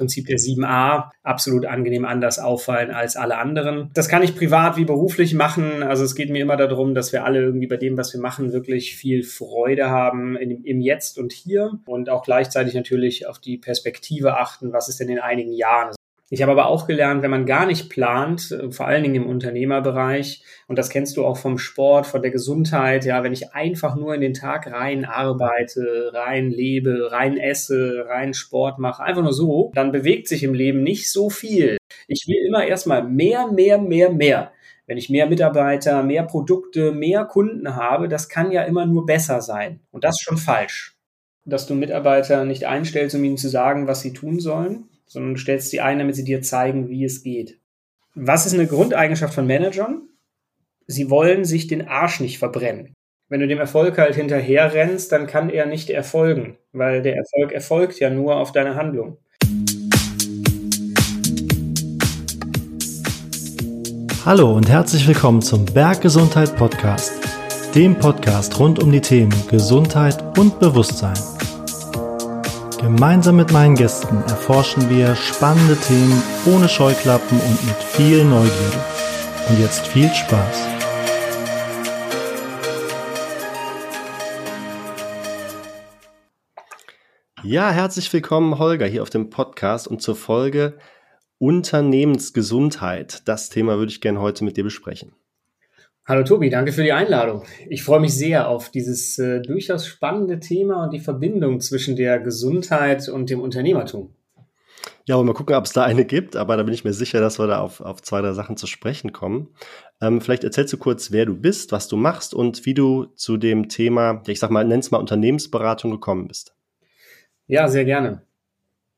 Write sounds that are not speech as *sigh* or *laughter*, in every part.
Prinzip der 7a absolut angenehm anders auffallen als alle anderen. Das kann ich privat wie beruflich machen. Also es geht mir immer darum, dass wir alle irgendwie bei dem, was wir machen, wirklich viel Freude haben in, im Jetzt und hier und auch gleichzeitig natürlich auf die Perspektive achten, was ist denn in einigen Jahren. Ich habe aber auch gelernt, wenn man gar nicht plant, äh, vor allen Dingen im Unternehmerbereich, und das kennst du auch vom Sport, von der Gesundheit, ja, wenn ich einfach nur in den Tag rein arbeite, rein lebe, rein esse, rein Sport mache, einfach nur so, dann bewegt sich im Leben nicht so viel. Ich will immer erstmal mehr, mehr, mehr, mehr. Wenn ich mehr Mitarbeiter, mehr Produkte, mehr Kunden habe, das kann ja immer nur besser sein. Und das ist schon falsch. Dass du Mitarbeiter nicht einstellst, um ihnen zu sagen, was sie tun sollen, sondern du stellst sie ein, damit sie dir zeigen, wie es geht. Was ist eine Grundeigenschaft von Managern? Sie wollen sich den Arsch nicht verbrennen. Wenn du dem Erfolg halt hinterher rennst, dann kann er nicht erfolgen, weil der Erfolg erfolgt ja nur auf deine Handlung. Hallo und herzlich willkommen zum Berggesundheit Podcast, dem Podcast rund um die Themen Gesundheit und Bewusstsein. Gemeinsam mit meinen Gästen erforschen wir spannende Themen ohne Scheuklappen und mit viel Neugierde. Und jetzt viel Spaß. Ja, herzlich willkommen, Holger, hier auf dem Podcast und zur Folge Unternehmensgesundheit. Das Thema würde ich gerne heute mit dir besprechen. Hallo Tobi, danke für die Einladung. Ich freue mich sehr auf dieses äh, durchaus spannende Thema und die Verbindung zwischen der Gesundheit und dem Unternehmertum. Ja, wollen wir mal gucken, ob es da eine gibt, aber da bin ich mir sicher, dass wir da auf, auf zwei, drei Sachen zu sprechen kommen. Ähm, vielleicht erzählst du kurz, wer du bist, was du machst und wie du zu dem Thema, ich sag mal, nenn's mal Unternehmensberatung gekommen bist. Ja, sehr gerne.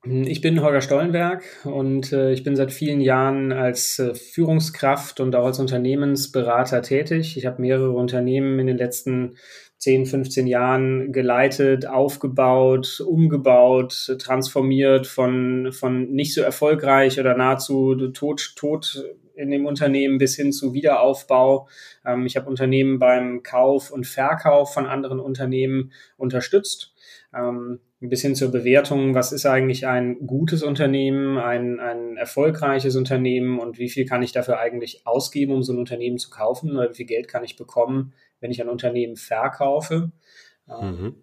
Ich bin Holger Stollenberg und äh, ich bin seit vielen Jahren als äh, Führungskraft und auch als Unternehmensberater tätig. Ich habe mehrere Unternehmen in den letzten 10, 15 Jahren geleitet, aufgebaut, umgebaut, transformiert von, von nicht so erfolgreich oder nahezu tot, tot in dem Unternehmen bis hin zu Wiederaufbau. Ähm, ich habe Unternehmen beim Kauf und Verkauf von anderen Unternehmen unterstützt. Ähm, bis hin zur Bewertung, was ist eigentlich ein gutes Unternehmen, ein, ein erfolgreiches Unternehmen und wie viel kann ich dafür eigentlich ausgeben, um so ein Unternehmen zu kaufen oder wie viel Geld kann ich bekommen, wenn ich ein Unternehmen verkaufe. Mhm.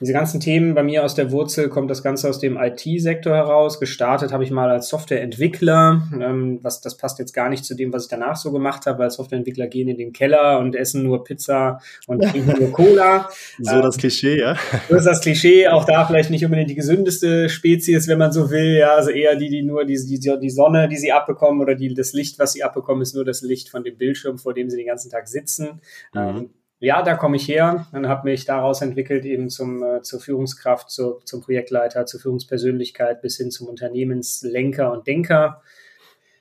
Diese ganzen Themen bei mir aus der Wurzel kommt das Ganze aus dem IT-Sektor heraus. Gestartet habe ich mal als Softwareentwickler. Ähm, was, das passt jetzt gar nicht zu dem, was ich danach so gemacht habe, weil Softwareentwickler gehen in den Keller und essen nur Pizza und *laughs* trinken nur Cola. so das Klischee, ja. So ist das Klischee. Auch da vielleicht nicht unbedingt die gesündeste Spezies, wenn man so will. Ja, also eher die, die nur die, die, die Sonne, die sie abbekommen oder die, das Licht, was sie abbekommen, ist nur das Licht von dem Bildschirm, vor dem sie den ganzen Tag sitzen. Mhm. Ähm, ja, da komme ich her und habe mich daraus entwickelt eben zum, äh, zur Führungskraft, zur, zum Projektleiter, zur Führungspersönlichkeit bis hin zum Unternehmenslenker und Denker.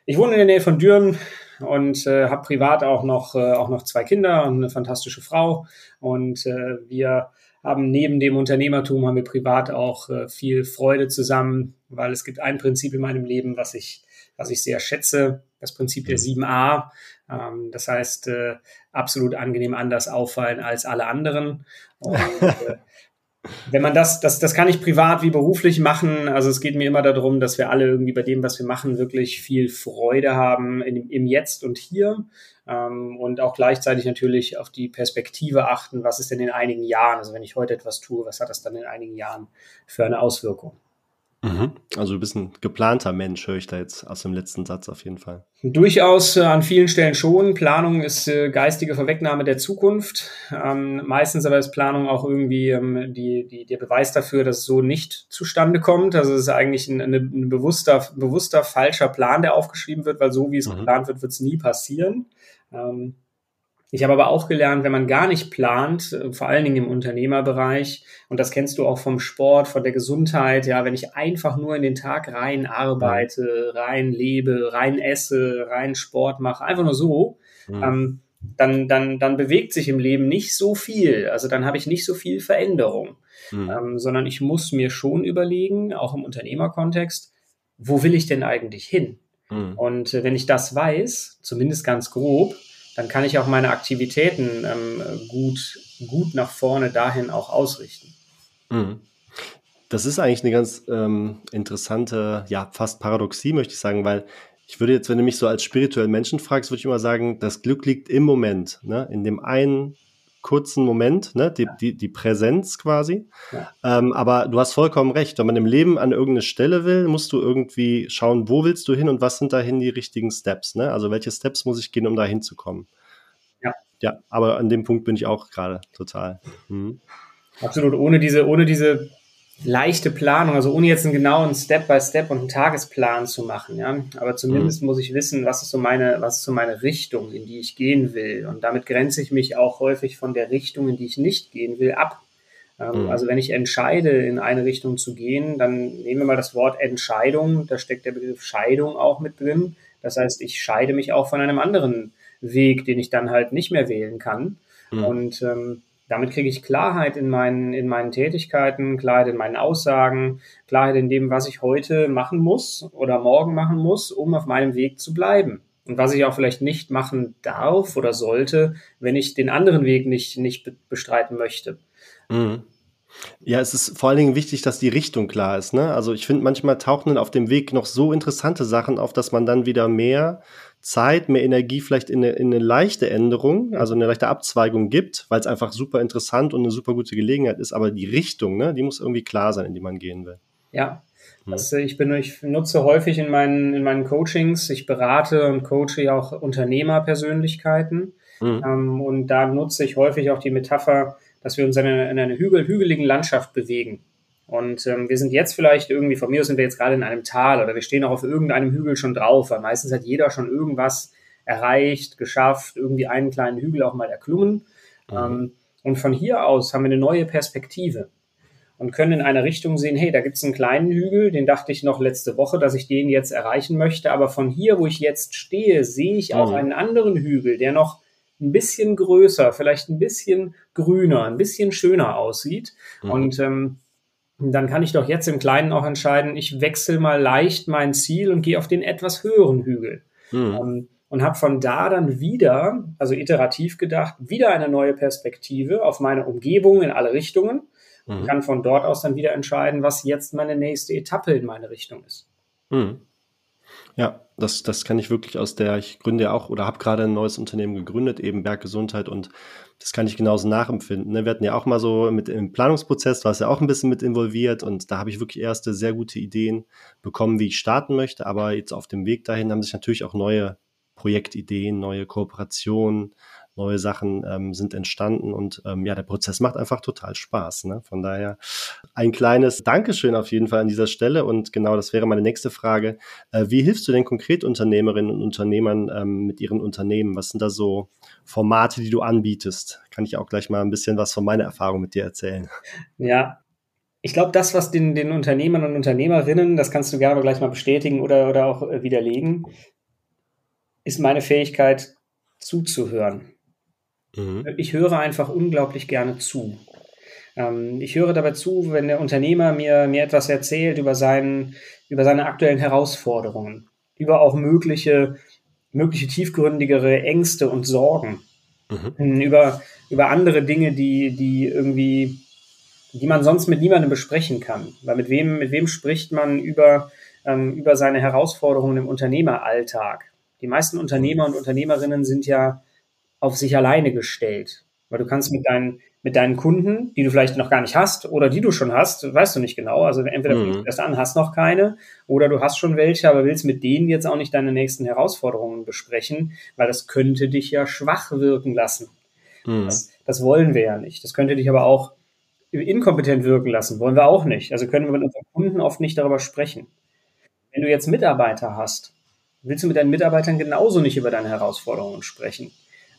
Ich wohne in der Nähe von Düren und äh, habe privat auch noch, äh, auch noch zwei Kinder und eine fantastische Frau. Und äh, wir haben neben dem Unternehmertum haben wir privat auch äh, viel Freude zusammen, weil es gibt ein Prinzip in meinem Leben, was ich, was ich sehr schätze, das Prinzip der 7a. Ähm, das heißt, äh, absolut angenehm anders auffallen als alle anderen. *laughs* Und, äh, wenn man das, das, das kann ich privat wie beruflich machen. Also es geht mir immer darum, dass wir alle irgendwie bei dem, was wir machen, wirklich viel Freude haben in, im Jetzt und hier. Ähm, und auch gleichzeitig natürlich auf die Perspektive achten, was ist denn in einigen Jahren, also wenn ich heute etwas tue, was hat das dann in einigen Jahren für eine Auswirkung? Mhm. Also du bist ein geplanter Mensch, höre ich da jetzt aus dem letzten Satz auf jeden Fall. Durchaus äh, an vielen Stellen schon. Planung ist äh, geistige Vorwegnahme der Zukunft. Ähm, meistens aber ist Planung auch irgendwie ähm, die, die, der Beweis dafür, dass es so nicht zustande kommt. Also es ist eigentlich ein, ein, ein bewusster, bewusster falscher Plan, der aufgeschrieben wird, weil so wie es mhm. geplant wird, wird es nie passieren. Ähm, ich habe aber auch gelernt, wenn man gar nicht plant, äh, vor allen Dingen im Unternehmerbereich, und das kennst du auch vom Sport, von der Gesundheit, ja, wenn ich einfach nur in den Tag rein arbeite, rein lebe, rein esse, rein Sport mache, einfach nur so, mhm. ähm, dann, dann, dann bewegt sich im Leben nicht so viel. Also dann habe ich nicht so viel Veränderung, mhm. ähm, sondern ich muss mir schon überlegen, auch im Unternehmerkontext, wo will ich denn eigentlich hin? Mhm. Und äh, wenn ich das weiß, zumindest ganz grob, dann kann ich auch meine Aktivitäten ähm, gut, gut nach vorne dahin auch ausrichten. Mhm. Das ist eigentlich eine ganz ähm, interessante, ja, fast Paradoxie, möchte ich sagen, weil ich würde jetzt, wenn du mich so als spirituellen Menschen fragst, würde ich immer sagen, das Glück liegt im Moment, ne? in dem einen kurzen Moment, ne? die, die, die Präsenz quasi. Ja. Ähm, aber du hast vollkommen recht, wenn man im Leben an irgendeine Stelle will, musst du irgendwie schauen, wo willst du hin und was sind dahin die richtigen Steps. Ne? Also welche Steps muss ich gehen, um da hinzukommen. Ja. Ja, aber an dem Punkt bin ich auch gerade total. Mhm. Absolut. Ohne diese, ohne diese leichte Planung, also ohne jetzt einen genauen Step-by-Step und einen Tagesplan zu machen, ja. Aber zumindest mhm. muss ich wissen, was ist so meine, was ist so meine Richtung, in die ich gehen will. Und damit grenze ich mich auch häufig von der Richtung, in die ich nicht gehen will, ab. Ähm, mhm. Also wenn ich entscheide, in eine Richtung zu gehen, dann nehmen wir mal das Wort Entscheidung, da steckt der Begriff Scheidung auch mit drin. Das heißt, ich scheide mich auch von einem anderen Weg, den ich dann halt nicht mehr wählen kann. Mhm. Und ähm, damit kriege ich Klarheit in meinen, in meinen Tätigkeiten, Klarheit in meinen Aussagen, Klarheit in dem, was ich heute machen muss oder morgen machen muss, um auf meinem Weg zu bleiben. Und was ich auch vielleicht nicht machen darf oder sollte, wenn ich den anderen Weg nicht, nicht bestreiten möchte. Mhm. Ja, es ist vor allen Dingen wichtig, dass die Richtung klar ist. Ne? Also ich finde, manchmal tauchen dann auf dem Weg noch so interessante Sachen auf, dass man dann wieder mehr Zeit, mehr Energie vielleicht in eine, in eine leichte Änderung, also eine leichte Abzweigung gibt, weil es einfach super interessant und eine super gute Gelegenheit ist. Aber die Richtung, ne, die muss irgendwie klar sein, in die man gehen will. Ja, hm. ich, bin, ich nutze häufig in meinen, in meinen Coachings, ich berate und coache ja auch Unternehmerpersönlichkeiten. Mhm. Ähm, und da nutze ich häufig auch die Metapher, dass wir uns in einer, in einer hügel, hügeligen Landschaft bewegen. Und ähm, wir sind jetzt vielleicht irgendwie, von mir aus sind wir jetzt gerade in einem Tal oder wir stehen auch auf irgendeinem Hügel schon drauf, weil meistens hat jeder schon irgendwas erreicht, geschafft, irgendwie einen kleinen Hügel auch mal erklommen. Mhm. Ähm, und von hier aus haben wir eine neue Perspektive und können in eine Richtung sehen, hey, da gibt es einen kleinen Hügel, den dachte ich noch letzte Woche, dass ich den jetzt erreichen möchte, aber von hier, wo ich jetzt stehe, sehe ich auch mhm. einen anderen Hügel, der noch ein bisschen größer, vielleicht ein bisschen grüner, ein bisschen schöner aussieht. Mhm. Und ähm, dann kann ich doch jetzt im Kleinen auch entscheiden, ich wechsle mal leicht mein Ziel und gehe auf den etwas höheren Hügel. Mhm. Ähm, und habe von da dann wieder, also iterativ gedacht, wieder eine neue Perspektive auf meine Umgebung in alle Richtungen mhm. und kann von dort aus dann wieder entscheiden, was jetzt meine nächste Etappe in meine Richtung ist. Mhm. Ja, das, das kann ich wirklich aus der, ich gründe ja auch oder habe gerade ein neues Unternehmen gegründet, eben Berggesundheit und das kann ich genauso nachempfinden. Ne? Wir hatten ja auch mal so mit im Planungsprozess, war es ja auch ein bisschen mit involviert und da habe ich wirklich erste sehr gute Ideen bekommen, wie ich starten möchte, aber jetzt auf dem Weg dahin haben sich natürlich auch neue Projektideen, neue Kooperationen, neue Sachen ähm, sind entstanden und ähm, ja, der Prozess macht einfach total Spaß. Ne? Von daher ein kleines Dankeschön auf jeden Fall an dieser Stelle und genau das wäre meine nächste Frage. Äh, wie hilfst du denn konkret Unternehmerinnen und Unternehmern ähm, mit ihren Unternehmen? Was sind da so Formate, die du anbietest? Kann ich auch gleich mal ein bisschen was von meiner Erfahrung mit dir erzählen? Ja, ich glaube, das, was den, den Unternehmern und Unternehmerinnen, das kannst du gerne gleich mal bestätigen oder, oder auch äh, widerlegen, ist meine Fähigkeit zuzuhören. Mhm. Ich höre einfach unglaublich gerne zu. Ähm, ich höre dabei zu, wenn der Unternehmer mir, mir etwas erzählt über, seinen, über seine aktuellen Herausforderungen, über auch mögliche, mögliche tiefgründigere Ängste und Sorgen, mhm. Hm, über, über andere Dinge, die, die irgendwie, die man sonst mit niemandem besprechen kann. Weil mit wem, mit wem spricht man über, ähm, über seine Herausforderungen im Unternehmeralltag? Die meisten Unternehmer und Unternehmerinnen sind ja auf sich alleine gestellt. Weil du kannst mit deinen, mit deinen Kunden, die du vielleicht noch gar nicht hast oder die du schon hast, weißt du nicht genau. Also entweder mhm. du erst an, hast noch keine oder du hast schon welche, aber willst mit denen jetzt auch nicht deine nächsten Herausforderungen besprechen, weil das könnte dich ja schwach wirken lassen. Mhm. Das, das wollen wir ja nicht. Das könnte dich aber auch inkompetent wirken lassen. Wollen wir auch nicht. Also können wir mit unseren Kunden oft nicht darüber sprechen. Wenn du jetzt Mitarbeiter hast, willst du mit deinen Mitarbeitern genauso nicht über deine Herausforderungen sprechen.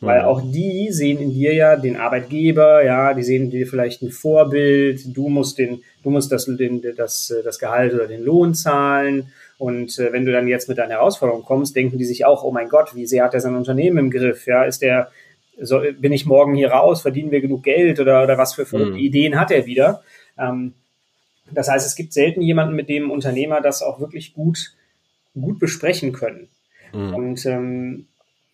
Weil auch die sehen in dir ja den Arbeitgeber, ja, die sehen in dir vielleicht ein Vorbild, du musst den, du musst das, den, das, das Gehalt oder den Lohn zahlen. Und äh, wenn du dann jetzt mit deiner Herausforderung kommst, denken die sich auch, oh mein Gott, wie sehr hat er sein Unternehmen im Griff? Ja, ist der, so, bin ich morgen hier raus, verdienen wir genug Geld oder, oder was für verrückte mhm. Ideen hat er wieder? Ähm, das heißt, es gibt selten jemanden, mit dem Unternehmer das auch wirklich gut, gut besprechen können. Mhm. Und ähm,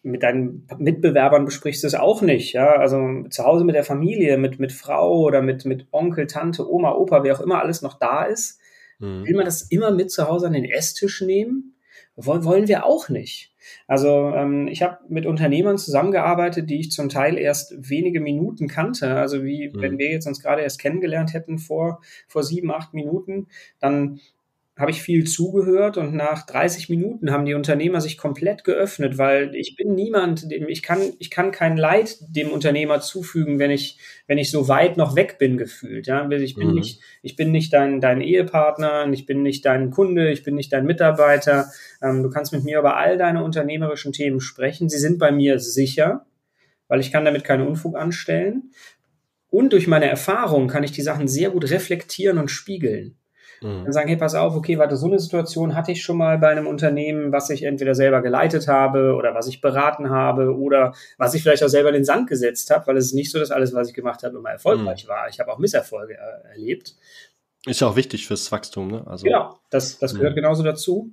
mit deinen Mitbewerbern besprichst du es auch nicht, ja. Also zu Hause mit der Familie, mit, mit Frau oder mit, mit Onkel, Tante, Oma, Opa, wer auch immer alles noch da ist, mhm. will man das immer mit zu Hause an den Esstisch nehmen? Wollen wir auch nicht. Also ähm, ich habe mit Unternehmern zusammengearbeitet, die ich zum Teil erst wenige Minuten kannte. Also wie mhm. wenn wir jetzt uns gerade erst kennengelernt hätten vor, vor sieben, acht Minuten, dann habe ich viel zugehört und nach 30 Minuten haben die Unternehmer sich komplett geöffnet, weil ich bin niemand, dem ich kann, ich kann kein Leid dem Unternehmer zufügen, wenn ich, wenn ich so weit noch weg bin gefühlt. Ja, ich bin mhm. nicht, ich bin nicht dein, dein Ehepartner, ich bin nicht dein Kunde, ich bin nicht dein Mitarbeiter. Ähm, du kannst mit mir über all deine unternehmerischen Themen sprechen. Sie sind bei mir sicher, weil ich kann damit keinen Unfug anstellen. Und durch meine Erfahrung kann ich die Sachen sehr gut reflektieren und spiegeln. Mhm. Dann sagen, hey, pass auf, okay, warte, so eine Situation hatte ich schon mal bei einem Unternehmen, was ich entweder selber geleitet habe oder was ich beraten habe oder was ich vielleicht auch selber in den Sand gesetzt habe, weil es ist nicht so, dass alles, was ich gemacht habe, immer erfolgreich mhm. war. Ich habe auch Misserfolge äh, erlebt. Ist ja auch wichtig fürs Wachstum, ne? Also, genau, das, das gehört mhm. genauso dazu.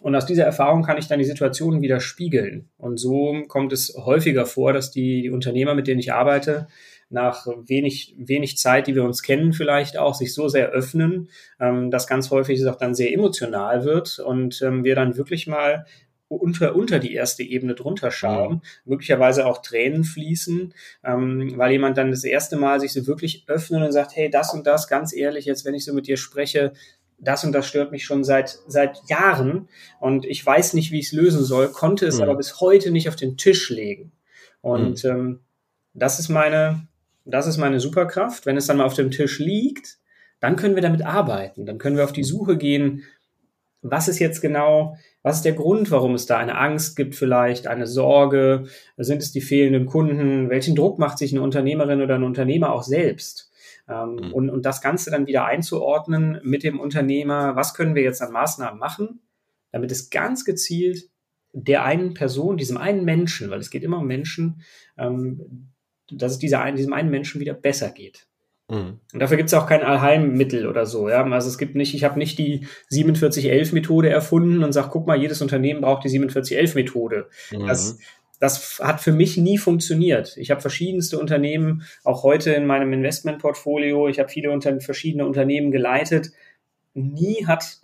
Und aus dieser Erfahrung kann ich dann die Situationen wieder spiegeln. Und so kommt es häufiger vor, dass die, die Unternehmer, mit denen ich arbeite, nach wenig, wenig Zeit, die wir uns kennen, vielleicht auch sich so sehr öffnen, ähm, dass ganz häufig es auch dann sehr emotional wird und ähm, wir dann wirklich mal unter, unter die erste Ebene drunter schauen, mhm. möglicherweise auch Tränen fließen, ähm, weil jemand dann das erste Mal sich so wirklich öffnet und sagt, hey, das und das, ganz ehrlich, jetzt, wenn ich so mit dir spreche, das und das stört mich schon seit, seit Jahren und ich weiß nicht, wie ich es lösen soll, konnte es mhm. aber bis heute nicht auf den Tisch legen. Und mhm. ähm, das ist meine, das ist meine Superkraft. Wenn es dann mal auf dem Tisch liegt, dann können wir damit arbeiten. Dann können wir auf die Suche gehen, was ist jetzt genau, was ist der Grund, warum es da eine Angst gibt vielleicht, eine Sorge, sind es die fehlenden Kunden, welchen Druck macht sich eine Unternehmerin oder ein Unternehmer auch selbst? Mhm. und, und das Ganze dann wieder einzuordnen mit dem Unternehmer, was können wir jetzt an Maßnahmen machen, damit es ganz gezielt der einen Person, diesem einen Menschen, weil es geht immer um Menschen, ähm, dass es dieser, diesem einen Menschen wieder besser geht. Mhm. Und dafür gibt es auch kein Allheilmittel oder so. Ja? Also es gibt nicht, ich habe nicht die 4711-Methode erfunden und sage, guck mal, jedes Unternehmen braucht die 4711-Methode. Mhm. Das, das hat für mich nie funktioniert. Ich habe verschiedenste Unternehmen, auch heute in meinem Investmentportfolio, ich habe viele unter, verschiedene Unternehmen geleitet. Nie hat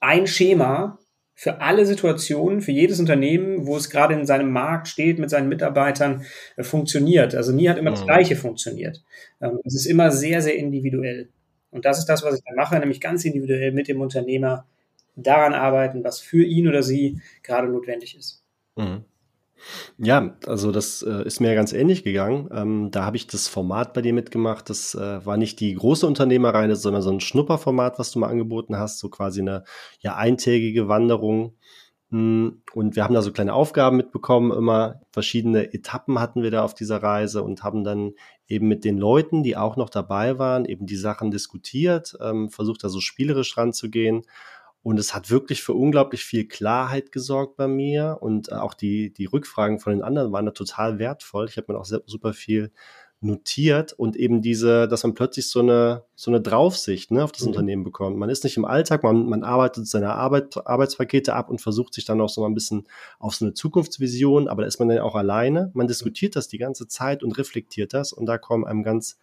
ein Schema für alle Situationen, für jedes Unternehmen, wo es gerade in seinem Markt steht, mit seinen Mitarbeitern, äh, funktioniert. Also nie hat immer das mhm. Gleiche funktioniert. Ähm, es ist immer sehr, sehr individuell. Und das ist das, was ich dann mache, nämlich ganz individuell mit dem Unternehmer daran arbeiten, was für ihn oder sie gerade notwendig ist. Mhm. Ja, also das äh, ist mir ganz ähnlich gegangen. Ähm, da habe ich das Format bei dir mitgemacht. Das äh, war nicht die große Unternehmerreise, sondern so ein Schnupperformat, was du mal angeboten hast, so quasi eine ja eintägige Wanderung. Hm, und wir haben da so kleine Aufgaben mitbekommen, immer verschiedene Etappen hatten wir da auf dieser Reise und haben dann eben mit den Leuten, die auch noch dabei waren, eben die Sachen diskutiert, ähm, versucht da so spielerisch ranzugehen und es hat wirklich für unglaublich viel Klarheit gesorgt bei mir. Und auch die, die Rückfragen von den anderen waren da total wertvoll. Ich habe mir auch super viel notiert und eben diese, dass man plötzlich so eine, so eine Draufsicht ne, auf das mhm. Unternehmen bekommt. Man ist nicht im Alltag, man, man arbeitet seine Arbeit, Arbeitspakete ab und versucht sich dann auch so mal ein bisschen auf so eine Zukunftsvision, aber da ist man dann auch alleine. Man diskutiert das die ganze Zeit und reflektiert das und da kommen einem ganz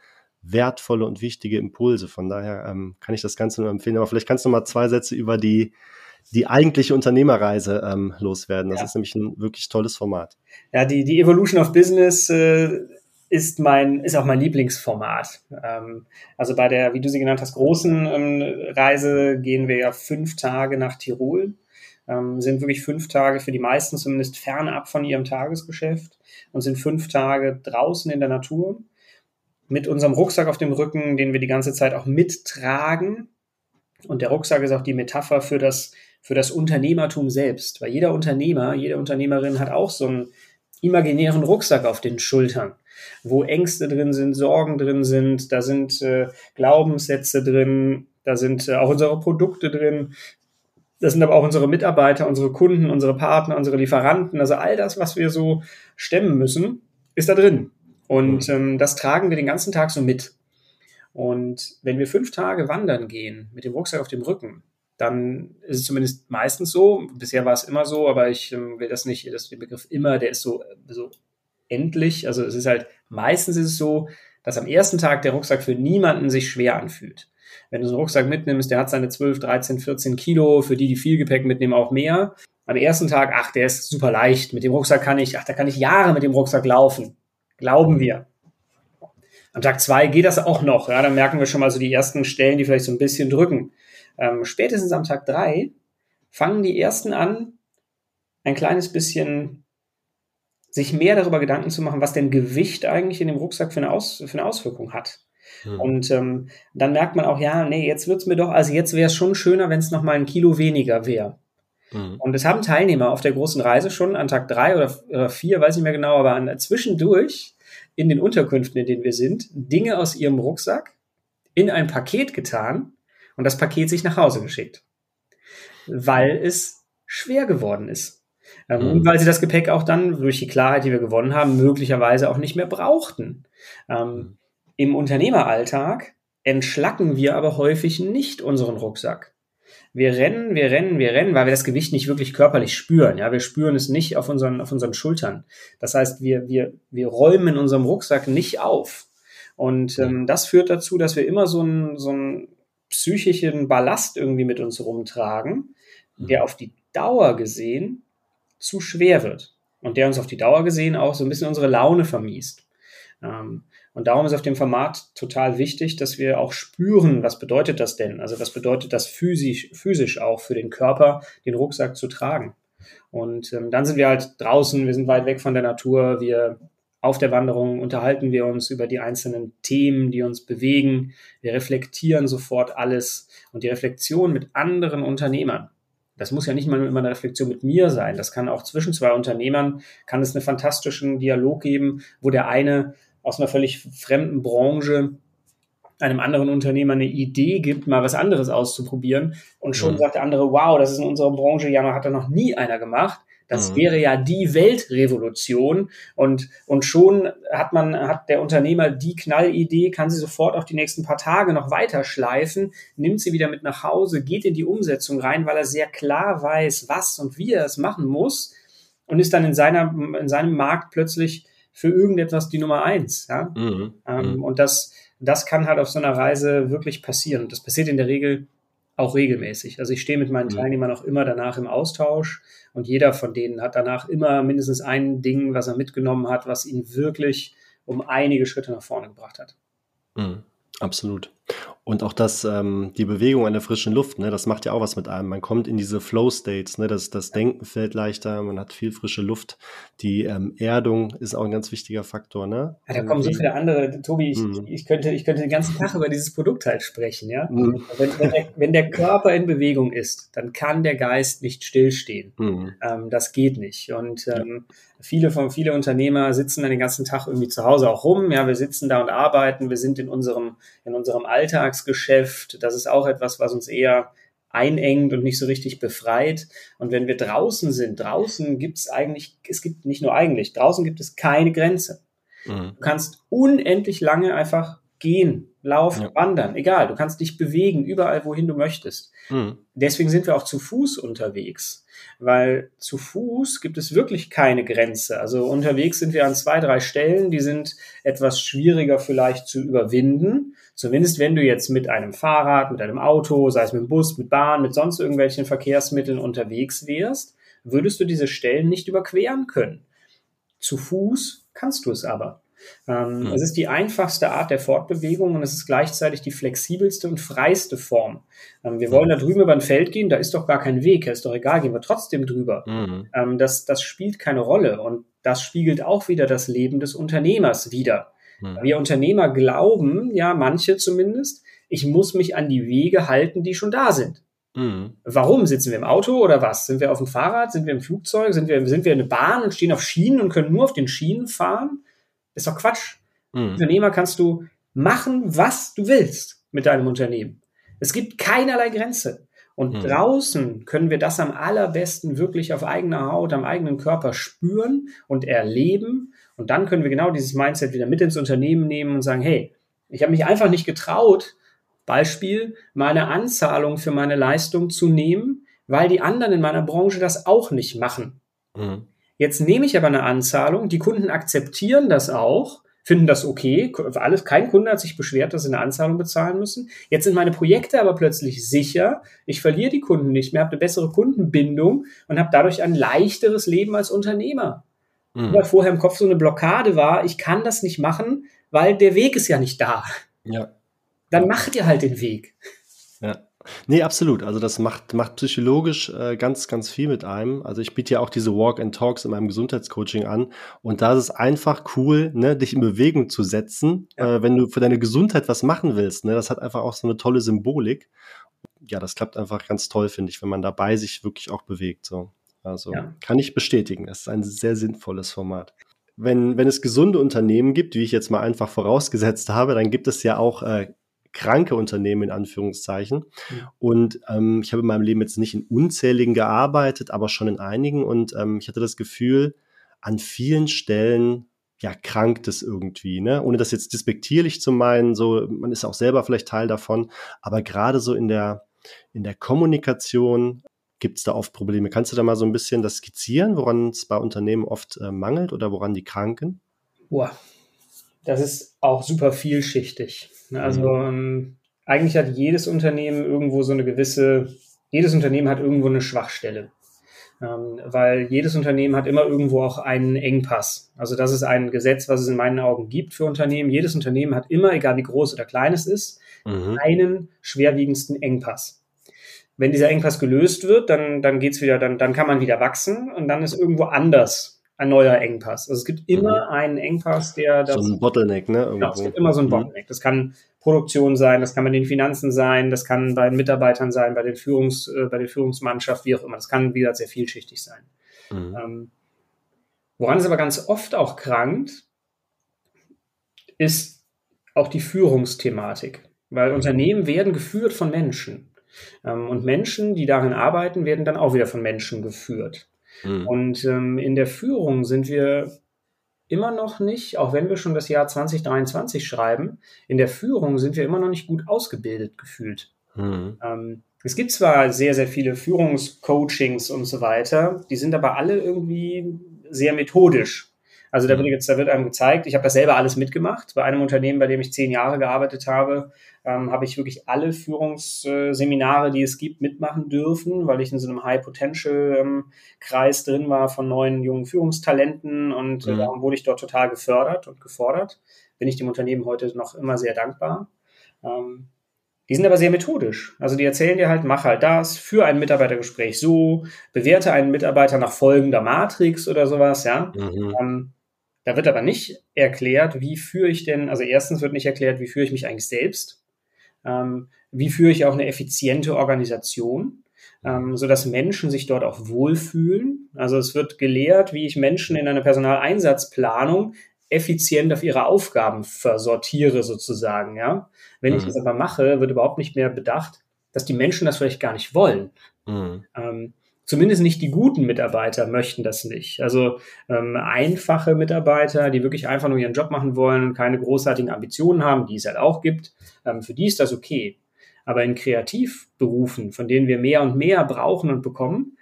wertvolle und wichtige Impulse. Von daher ähm, kann ich das Ganze nur empfehlen. Aber vielleicht kannst du mal zwei Sätze über die, die eigentliche Unternehmerreise ähm, loswerden. Das ja. ist nämlich ein wirklich tolles Format. Ja, die, die Evolution of Business äh, ist mein, ist auch mein Lieblingsformat. Ähm, also bei der, wie du sie genannt hast, großen ähm, Reise gehen wir ja fünf Tage nach Tirol. Ähm, sind wirklich fünf Tage für die meisten zumindest fernab von ihrem Tagesgeschäft und sind fünf Tage draußen in der Natur mit unserem Rucksack auf dem Rücken, den wir die ganze Zeit auch mittragen. Und der Rucksack ist auch die Metapher für das, für das Unternehmertum selbst. Weil jeder Unternehmer, jede Unternehmerin hat auch so einen imaginären Rucksack auf den Schultern, wo Ängste drin sind, Sorgen drin sind, da sind äh, Glaubenssätze drin, da sind äh, auch unsere Produkte drin, das sind aber auch unsere Mitarbeiter, unsere Kunden, unsere Partner, unsere Lieferanten, also all das, was wir so stemmen müssen, ist da drin. Und ähm, das tragen wir den ganzen Tag so mit. Und wenn wir fünf Tage wandern gehen mit dem Rucksack auf dem Rücken, dann ist es zumindest meistens so. Bisher war es immer so, aber ich ähm, will das nicht, das, der Begriff immer, der ist so, so endlich. Also es ist halt, meistens ist es so, dass am ersten Tag der Rucksack für niemanden sich schwer anfühlt. Wenn du so einen Rucksack mitnimmst, der hat seine 12, 13, 14 Kilo, für die, die viel Gepäck mitnehmen, auch mehr. Am ersten Tag, ach, der ist super leicht. Mit dem Rucksack kann ich, ach, da kann ich Jahre mit dem Rucksack laufen. Glauben wir. Am Tag zwei geht das auch noch. Ja, dann merken wir schon mal so die ersten Stellen, die vielleicht so ein bisschen drücken. Ähm, spätestens am Tag drei fangen die ersten an, ein kleines bisschen sich mehr darüber Gedanken zu machen, was denn Gewicht eigentlich in dem Rucksack für eine, Aus, für eine Auswirkung hat. Hm. Und ähm, dann merkt man auch, ja, nee, jetzt wird's mir doch, also jetzt wäre es schon schöner, wenn es nochmal ein Kilo weniger wäre. Hm. Und es haben Teilnehmer auf der großen Reise schon an Tag drei oder, oder vier, weiß ich mehr genau, aber an, zwischendurch in den Unterkünften, in denen wir sind, Dinge aus ihrem Rucksack in ein Paket getan und das Paket sich nach Hause geschickt. Weil es schwer geworden ist. Ähm, mhm. Und weil sie das Gepäck auch dann durch die Klarheit, die wir gewonnen haben, möglicherweise auch nicht mehr brauchten. Ähm, mhm. Im Unternehmeralltag entschlacken wir aber häufig nicht unseren Rucksack. Wir rennen, wir rennen, wir rennen, weil wir das Gewicht nicht wirklich körperlich spüren. Ja, wir spüren es nicht auf unseren, auf unseren Schultern. Das heißt, wir, wir, wir räumen in unserem Rucksack nicht auf. Und ähm, das führt dazu, dass wir immer so einen, so einen psychischen Ballast irgendwie mit uns rumtragen, der auf die Dauer gesehen zu schwer wird. Und der uns auf die Dauer gesehen auch so ein bisschen unsere Laune vermiest. Ähm, und darum ist auf dem Format total wichtig, dass wir auch spüren, was bedeutet das denn? Also was bedeutet das physisch, physisch auch für den Körper, den Rucksack zu tragen? Und ähm, dann sind wir halt draußen, wir sind weit weg von der Natur, wir auf der Wanderung unterhalten wir uns über die einzelnen Themen, die uns bewegen. Wir reflektieren sofort alles und die Reflexion mit anderen Unternehmern das muss ja nicht mal immer eine Reflexion mit mir sein. Das kann auch zwischen zwei Unternehmern, kann es einen fantastischen Dialog geben, wo der eine aus einer völlig fremden Branche einem anderen Unternehmer eine Idee gibt, mal was anderes auszuprobieren und schon mhm. sagt der andere, wow, das ist in unserer Branche ja hat da noch nie einer gemacht. Das mhm. wäre ja die Weltrevolution und, und schon hat man, hat der Unternehmer die Knallidee, kann sie sofort auch die nächsten paar Tage noch weiter schleifen, nimmt sie wieder mit nach Hause, geht in die Umsetzung rein, weil er sehr klar weiß, was und wie er es machen muss und ist dann in seiner, in seinem Markt plötzlich für irgendetwas die Nummer eins, ja. Mhm. Ähm, mhm. und das, das kann halt auf so einer Reise wirklich passieren. Und das passiert in der Regel auch regelmäßig. Also ich stehe mit meinen mhm. Teilnehmern auch immer danach im Austausch und jeder von denen hat danach immer mindestens ein Ding, was er mitgenommen hat, was ihn wirklich um einige Schritte nach vorne gebracht hat. Mhm, absolut. Und auch das, ähm, die Bewegung an der frischen Luft, ne, das macht ja auch was mit einem. Man kommt in diese Flow-States, ne, das, das Denken fällt leichter, man hat viel frische Luft. Die ähm, Erdung ist auch ein ganz wichtiger Faktor, ne? Ja, da kommen so viele andere, Tobi, ich, mhm. ich, könnte, ich könnte den ganzen Tag über dieses Produkt halt sprechen, ja. Mhm. Wenn, wenn, der, wenn, der, Körper in Bewegung ist, dann kann der Geist nicht stillstehen. Mhm. Ähm, das geht nicht. Und ähm, ja viele von viele Unternehmer sitzen dann den ganzen Tag irgendwie zu Hause auch rum. Ja, wir sitzen da und arbeiten. Wir sind in unserem in unserem Alltagsgeschäft. Das ist auch etwas, was uns eher einengt und nicht so richtig befreit. Und wenn wir draußen sind, draußen gibt es eigentlich, es gibt nicht nur eigentlich, draußen gibt es keine Grenze. Mhm. Du kannst unendlich lange einfach gehen, laufen, ja. wandern, egal. Du kannst dich bewegen, überall, wohin du möchtest. Mhm. Deswegen sind wir auch zu Fuß unterwegs, weil zu Fuß gibt es wirklich keine Grenze. Also unterwegs sind wir an zwei, drei Stellen, die sind etwas schwieriger vielleicht zu überwinden. Zumindest wenn du jetzt mit einem Fahrrad, mit einem Auto, sei es mit dem Bus, mit Bahn, mit sonst irgendwelchen Verkehrsmitteln unterwegs wärst, würdest du diese Stellen nicht überqueren können. Zu Fuß kannst du es aber. Ähm, mhm. Es ist die einfachste Art der Fortbewegung und es ist gleichzeitig die flexibelste und freiste Form. Ähm, wir wollen da drüben über ein Feld gehen, da ist doch gar kein Weg, ist doch egal, gehen wir trotzdem drüber. Mhm. Ähm, das, das spielt keine Rolle und das spiegelt auch wieder das Leben des Unternehmers wider. Mhm. Wir Unternehmer glauben, ja, manche zumindest, ich muss mich an die Wege halten, die schon da sind. Mhm. Warum? Sitzen wir im Auto oder was? Sind wir auf dem Fahrrad? Sind wir im Flugzeug? Sind wir, sind wir in der Bahn und stehen auf Schienen und können nur auf den Schienen fahren? Ist doch Quatsch. Mhm. Unternehmer kannst du machen, was du willst mit deinem Unternehmen. Es gibt keinerlei Grenze. Und mhm. draußen können wir das am allerbesten wirklich auf eigener Haut, am eigenen Körper spüren und erleben. Und dann können wir genau dieses Mindset wieder mit ins Unternehmen nehmen und sagen, hey, ich habe mich einfach nicht getraut, Beispiel, meine Anzahlung für meine Leistung zu nehmen, weil die anderen in meiner Branche das auch nicht machen. Mhm. Jetzt nehme ich aber eine Anzahlung, die Kunden akzeptieren das auch, finden das okay, alles, kein Kunde hat sich beschwert, dass sie eine Anzahlung bezahlen müssen. Jetzt sind meine Projekte aber plötzlich sicher, ich verliere die Kunden nicht mehr, habe eine bessere Kundenbindung und habe dadurch ein leichteres Leben als Unternehmer. Mhm. Weil vorher im Kopf so eine Blockade war, ich kann das nicht machen, weil der Weg ist ja nicht da. Ja. Dann macht ihr halt den Weg. Ja. Nee, absolut. Also das macht, macht psychologisch äh, ganz, ganz viel mit einem. Also ich biete ja auch diese Walk and Talks in meinem Gesundheitscoaching an. Und da ist es einfach cool, ne, dich in Bewegung zu setzen, äh, wenn du für deine Gesundheit was machen willst. Ne? Das hat einfach auch so eine tolle Symbolik. Ja, das klappt einfach ganz toll, finde ich, wenn man dabei sich wirklich auch bewegt. So. Also ja. kann ich bestätigen. Das ist ein sehr sinnvolles Format wenn, wenn es gesunde Unternehmen gibt, wie ich jetzt mal einfach vorausgesetzt habe, dann gibt es ja auch äh, kranke Unternehmen in Anführungszeichen. Mhm. Und ähm, ich habe in meinem Leben jetzt nicht in unzähligen gearbeitet, aber schon in einigen. Und ähm, ich hatte das Gefühl, an vielen Stellen ja krankt es irgendwie, ne? Ohne das jetzt despektierlich zu meinen, so man ist auch selber vielleicht Teil davon, aber gerade so in der in der Kommunikation gibt es da oft Probleme. Kannst du da mal so ein bisschen das skizzieren, woran es bei Unternehmen oft äh, mangelt oder woran die kranken? Boah, das ist auch super vielschichtig. Ne, also mhm. ähm, eigentlich hat jedes Unternehmen irgendwo so eine gewisse, jedes Unternehmen hat irgendwo eine Schwachstelle. Ähm, weil jedes Unternehmen hat immer irgendwo auch einen Engpass. Also das ist ein Gesetz, was es in meinen Augen gibt für Unternehmen. Jedes Unternehmen hat immer, egal wie groß oder klein es ist, mhm. einen schwerwiegendsten Engpass. Wenn dieser Engpass gelöst wird, dann, dann geht's wieder, dann, dann kann man wieder wachsen und dann ist irgendwo anders ein neuer Engpass. Also es gibt immer mhm. einen Engpass, der das. So ein Bottleneck, ne? Genau, es gibt immer so ein mhm. Bottleneck. Das kann Produktion sein, das kann bei den Finanzen sein, das kann bei den Mitarbeitern sein, bei den Führungs, äh, bei der Führungsmannschaft, wie auch immer. Das kann, wie gesagt, sehr vielschichtig sein. Mhm. Ähm, woran es aber ganz oft auch krankt, ist auch die Führungsthematik. Weil mhm. Unternehmen werden geführt von Menschen. Ähm, und Menschen, die darin arbeiten, werden dann auch wieder von Menschen geführt. Mhm. Und ähm, in der Führung sind wir immer noch nicht, auch wenn wir schon das Jahr 2023 schreiben, in der Führung sind wir immer noch nicht gut ausgebildet gefühlt. Mhm. Es gibt zwar sehr, sehr viele Führungscoachings und so weiter, die sind aber alle irgendwie sehr methodisch. Also da wird, jetzt, da wird einem gezeigt, ich habe das selber alles mitgemacht. Bei einem Unternehmen, bei dem ich zehn Jahre gearbeitet habe, ähm, habe ich wirklich alle Führungsseminare, die es gibt, mitmachen dürfen, weil ich in so einem High-Potential-Kreis drin war von neuen jungen Führungstalenten und mhm. darum wurde ich dort total gefördert und gefordert. Bin ich dem Unternehmen heute noch immer sehr dankbar. Ähm, die sind aber sehr methodisch. Also die erzählen dir halt, mach halt das, für ein Mitarbeitergespräch so, bewerte einen Mitarbeiter nach folgender Matrix oder sowas, ja. Mhm. Ähm, da wird aber nicht erklärt, wie führe ich denn, also erstens wird nicht erklärt, wie führe ich mich eigentlich selbst, ähm, wie führe ich auch eine effiziente Organisation, ähm, so dass Menschen sich dort auch wohlfühlen. Also es wird gelehrt, wie ich Menschen in einer Personaleinsatzplanung effizient auf ihre Aufgaben versortiere sozusagen, ja. Wenn mhm. ich das aber mache, wird überhaupt nicht mehr bedacht, dass die Menschen das vielleicht gar nicht wollen. Mhm. Ähm, zumindest nicht die guten Mitarbeiter möchten das nicht. Also ähm, einfache Mitarbeiter, die wirklich einfach nur ihren Job machen wollen und keine großartigen Ambitionen haben, die es halt auch gibt, ähm, für die ist das okay. Aber in Kreativberufen, von denen wir mehr und mehr brauchen und bekommen,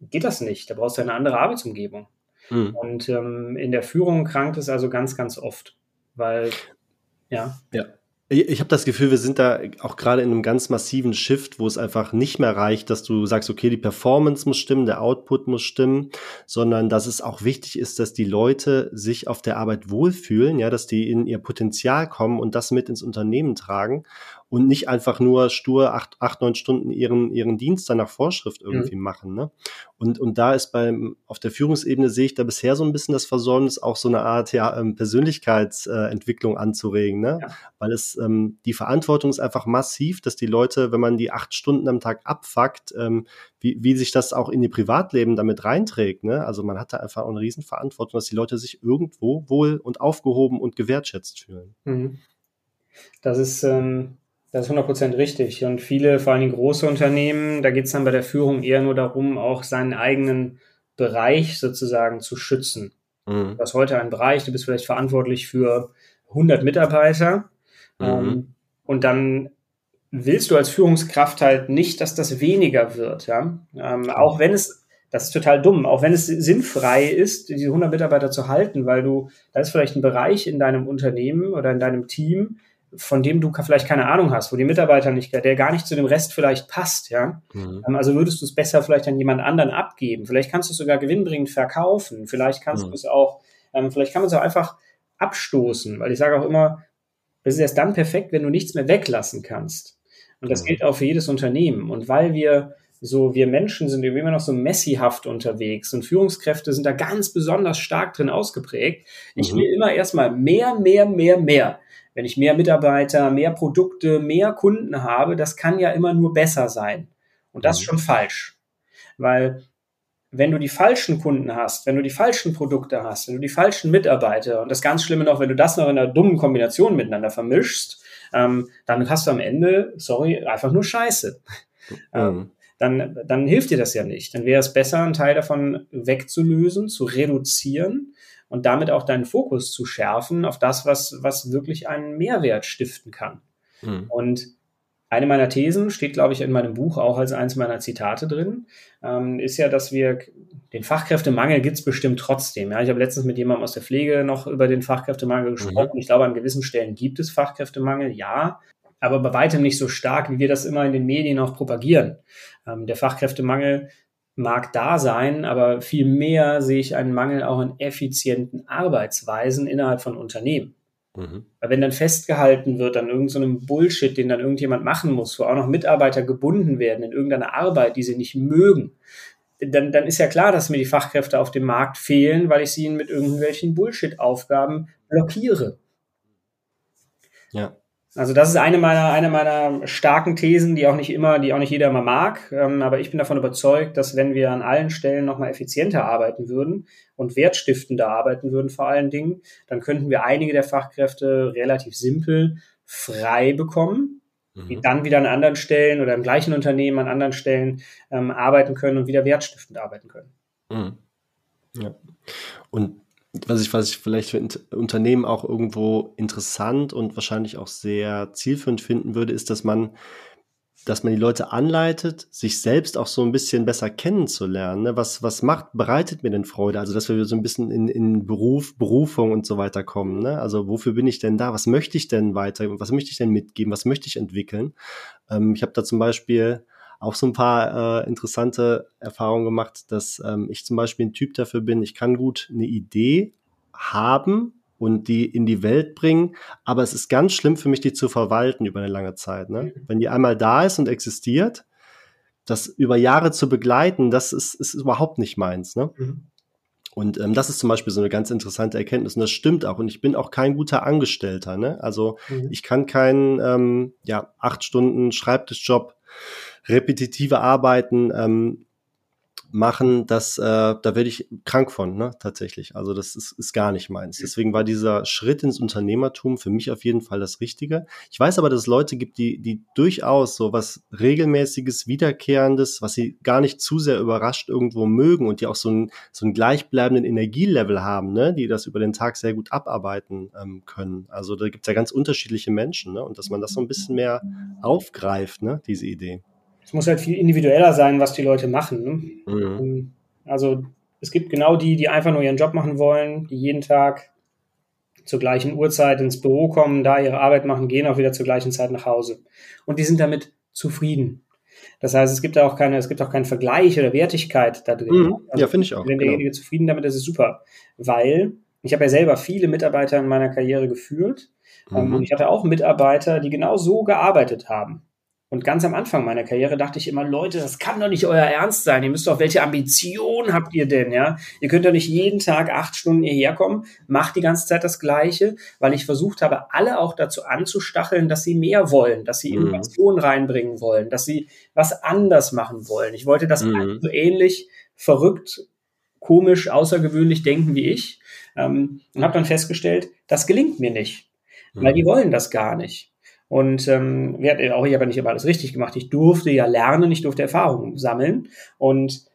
geht das nicht. Da brauchst du eine andere Arbeitsumgebung. Mhm. Und ähm, in der Führung krankt es also ganz, ganz oft, weil ja. Ja. Ich habe das Gefühl, wir sind da auch gerade in einem ganz massiven Shift, wo es einfach nicht mehr reicht, dass du sagst, okay, die Performance muss stimmen, der Output muss stimmen, sondern dass es auch wichtig ist, dass die Leute sich auf der Arbeit wohlfühlen, ja, dass die in ihr Potenzial kommen und das mit ins Unternehmen tragen und nicht einfach nur stur acht, acht neun Stunden ihren, ihren Dienst dann nach Vorschrift irgendwie mhm. machen. Ne? Und, und da ist beim, auf der Führungsebene sehe ich da bisher so ein bisschen das Versäumnis, auch so eine Art ja, ähm, Persönlichkeitsentwicklung anzuregen, ne? Ja. Weil es ähm, die Verantwortung ist einfach massiv, dass die Leute, wenn man die acht Stunden am Tag abfuckt, ähm, wie, wie sich das auch in ihr Privatleben damit reinträgt. Ne? Also man hat da einfach auch eine Riesenverantwortung, dass die Leute sich irgendwo wohl und aufgehoben und gewertschätzt fühlen. Mhm. Das ist ähm, das ist 100% richtig. Und viele, vor allem große Unternehmen, da geht es dann bei der Führung eher nur darum, auch seinen eigenen Bereich sozusagen zu schützen. Mhm. Du hast heute einen Bereich, du bist vielleicht verantwortlich für 100 Mitarbeiter. Mhm. Ähm, und dann willst du als Führungskraft halt nicht, dass das weniger wird. Ja? Ähm, auch wenn es, das ist total dumm, auch wenn es sinnfrei ist, diese 100 Mitarbeiter zu halten, weil du, da ist vielleicht ein Bereich in deinem Unternehmen oder in deinem Team, von dem du vielleicht keine Ahnung hast, wo die Mitarbeiter nicht, der gar nicht zu dem Rest vielleicht passt, ja. Mhm. Ähm, also würdest du es besser vielleicht an jemand anderen abgeben. Vielleicht kannst du es sogar gewinnbringend verkaufen. Vielleicht kannst mhm. du es auch, ähm, vielleicht kann man es auch einfach abstoßen, weil ich sage auch immer, das ist erst dann perfekt, wenn du nichts mehr weglassen kannst. Und das gilt auch für jedes Unternehmen. Und weil wir so, wir Menschen sind irgendwie immer noch so messihaft unterwegs und Führungskräfte sind da ganz besonders stark drin ausgeprägt. Ich mhm. will immer erstmal mehr, mehr, mehr, mehr. Wenn ich mehr Mitarbeiter, mehr Produkte, mehr Kunden habe, das kann ja immer nur besser sein. Und das ist mhm. schon falsch. Weil wenn du die falschen Kunden hast, wenn du die falschen Produkte hast, wenn du die falschen Mitarbeiter und das ganz Schlimme noch, wenn du das noch in einer dummen Kombination miteinander vermischst, ähm, dann hast du am Ende, sorry, einfach nur Scheiße. Mhm. Ähm, dann, dann hilft dir das ja nicht. Dann wäre es besser, einen Teil davon wegzulösen, zu reduzieren und damit auch deinen Fokus zu schärfen auf das, was, was wirklich einen Mehrwert stiften kann. Mhm. Und eine meiner Thesen steht, glaube ich, in meinem Buch auch als eins meiner Zitate drin, ähm, ist ja, dass wir den Fachkräftemangel gibt es bestimmt trotzdem. Ja, ich habe letztens mit jemandem aus der Pflege noch über den Fachkräftemangel gesprochen. Mhm. Ich glaube, an gewissen Stellen gibt es Fachkräftemangel, ja, aber bei weitem nicht so stark, wie wir das immer in den Medien auch propagieren. Ähm, der Fachkräftemangel mag da sein, aber viel mehr sehe ich einen Mangel auch in effizienten Arbeitsweisen innerhalb von Unternehmen. Mhm. Weil wenn dann festgehalten wird an irgendeinem so Bullshit, den dann irgendjemand machen muss, wo auch noch Mitarbeiter gebunden werden in irgendeiner Arbeit, die sie nicht mögen, dann, dann ist ja klar, dass mir die Fachkräfte auf dem Markt fehlen, weil ich sie mit irgendwelchen Bullshit-Aufgaben blockiere. Ja. Also das ist eine meiner, eine meiner starken Thesen, die auch nicht immer, die auch nicht jeder immer mag. Ähm, aber ich bin davon überzeugt, dass wenn wir an allen Stellen nochmal effizienter arbeiten würden und wertstiftender arbeiten würden vor allen Dingen, dann könnten wir einige der Fachkräfte relativ simpel frei bekommen, mhm. die dann wieder an anderen Stellen oder im gleichen Unternehmen an anderen Stellen ähm, arbeiten können und wieder wertstiftend arbeiten können. Mhm. Ja. Und was ich, was ich vielleicht für Unternehmen auch irgendwo interessant und wahrscheinlich auch sehr zielführend finden würde, ist, dass man, dass man die Leute anleitet, sich selbst auch so ein bisschen besser kennenzulernen. Ne? Was, was macht, bereitet mir denn Freude? Also, dass wir so ein bisschen in, in Beruf, Berufung und so weiter kommen. Ne? Also, wofür bin ich denn da? Was möchte ich denn weiter? Was möchte ich denn mitgeben? Was möchte ich entwickeln? Ähm, ich habe da zum Beispiel auch so ein paar äh, interessante Erfahrungen gemacht, dass ähm, ich zum Beispiel ein Typ dafür bin, ich kann gut eine Idee haben und die in die Welt bringen, aber es ist ganz schlimm für mich, die zu verwalten über eine lange Zeit. Ne? Mhm. Wenn die einmal da ist und existiert, das über Jahre zu begleiten, das ist, ist überhaupt nicht meins. Ne? Mhm. Und ähm, das ist zum Beispiel so eine ganz interessante Erkenntnis. Und das stimmt auch. Und ich bin auch kein guter Angestellter. Ne? Also mhm. ich kann keinen ähm, ja, acht Stunden Schreibtischjob repetitive Arbeiten ähm, machen, das, äh, da werde ich krank von, ne, tatsächlich. Also das ist, ist gar nicht meins. Deswegen war dieser Schritt ins Unternehmertum für mich auf jeden Fall das Richtige. Ich weiß aber, dass es Leute gibt, die, die durchaus so was regelmäßiges, wiederkehrendes, was sie gar nicht zu sehr überrascht irgendwo mögen und die auch so einen, so einen gleichbleibenden Energielevel haben, ne, die das über den Tag sehr gut abarbeiten ähm, können. Also da gibt es ja ganz unterschiedliche Menschen, ne, und dass man das so ein bisschen mehr aufgreift, ne, diese Idee es muss halt viel individueller sein, was die Leute machen. Ne? Mhm. Ähm, also es gibt genau die, die einfach nur ihren Job machen wollen, die jeden Tag zur gleichen Uhrzeit ins Büro kommen, da ihre Arbeit machen, gehen auch wieder zur gleichen Zeit nach Hause. Und die sind damit zufrieden. Das heißt, es gibt auch keine, es gibt auch keinen Vergleich oder Wertigkeit da drin. Mhm. Also, ja, finde ich auch. Wenn derjenige genau. zufrieden damit ist, ist es super. Weil ich habe ja selber viele Mitarbeiter in meiner Karriere geführt. Ähm, mhm. Und ich hatte auch Mitarbeiter, die genau so gearbeitet haben. Und ganz am Anfang meiner Karriere dachte ich immer, Leute, das kann doch nicht euer Ernst sein. Ihr müsst doch, welche Ambition habt ihr denn, ja? Ihr könnt doch nicht jeden Tag acht Stunden hierher kommen, macht die ganze Zeit das Gleiche, weil ich versucht habe, alle auch dazu anzustacheln, dass sie mehr wollen, dass sie mhm. Innovation reinbringen wollen, dass sie was anders machen wollen. Ich wollte, dass mhm. so ähnlich verrückt, komisch, außergewöhnlich denken wie ich. Ähm, und habe dann festgestellt, das gelingt mir nicht. Mhm. Weil die wollen das gar nicht. Und ähm, wir, auch ich habe ja nicht immer alles richtig gemacht. Ich durfte ja lernen, ich durfte Erfahrungen sammeln. Und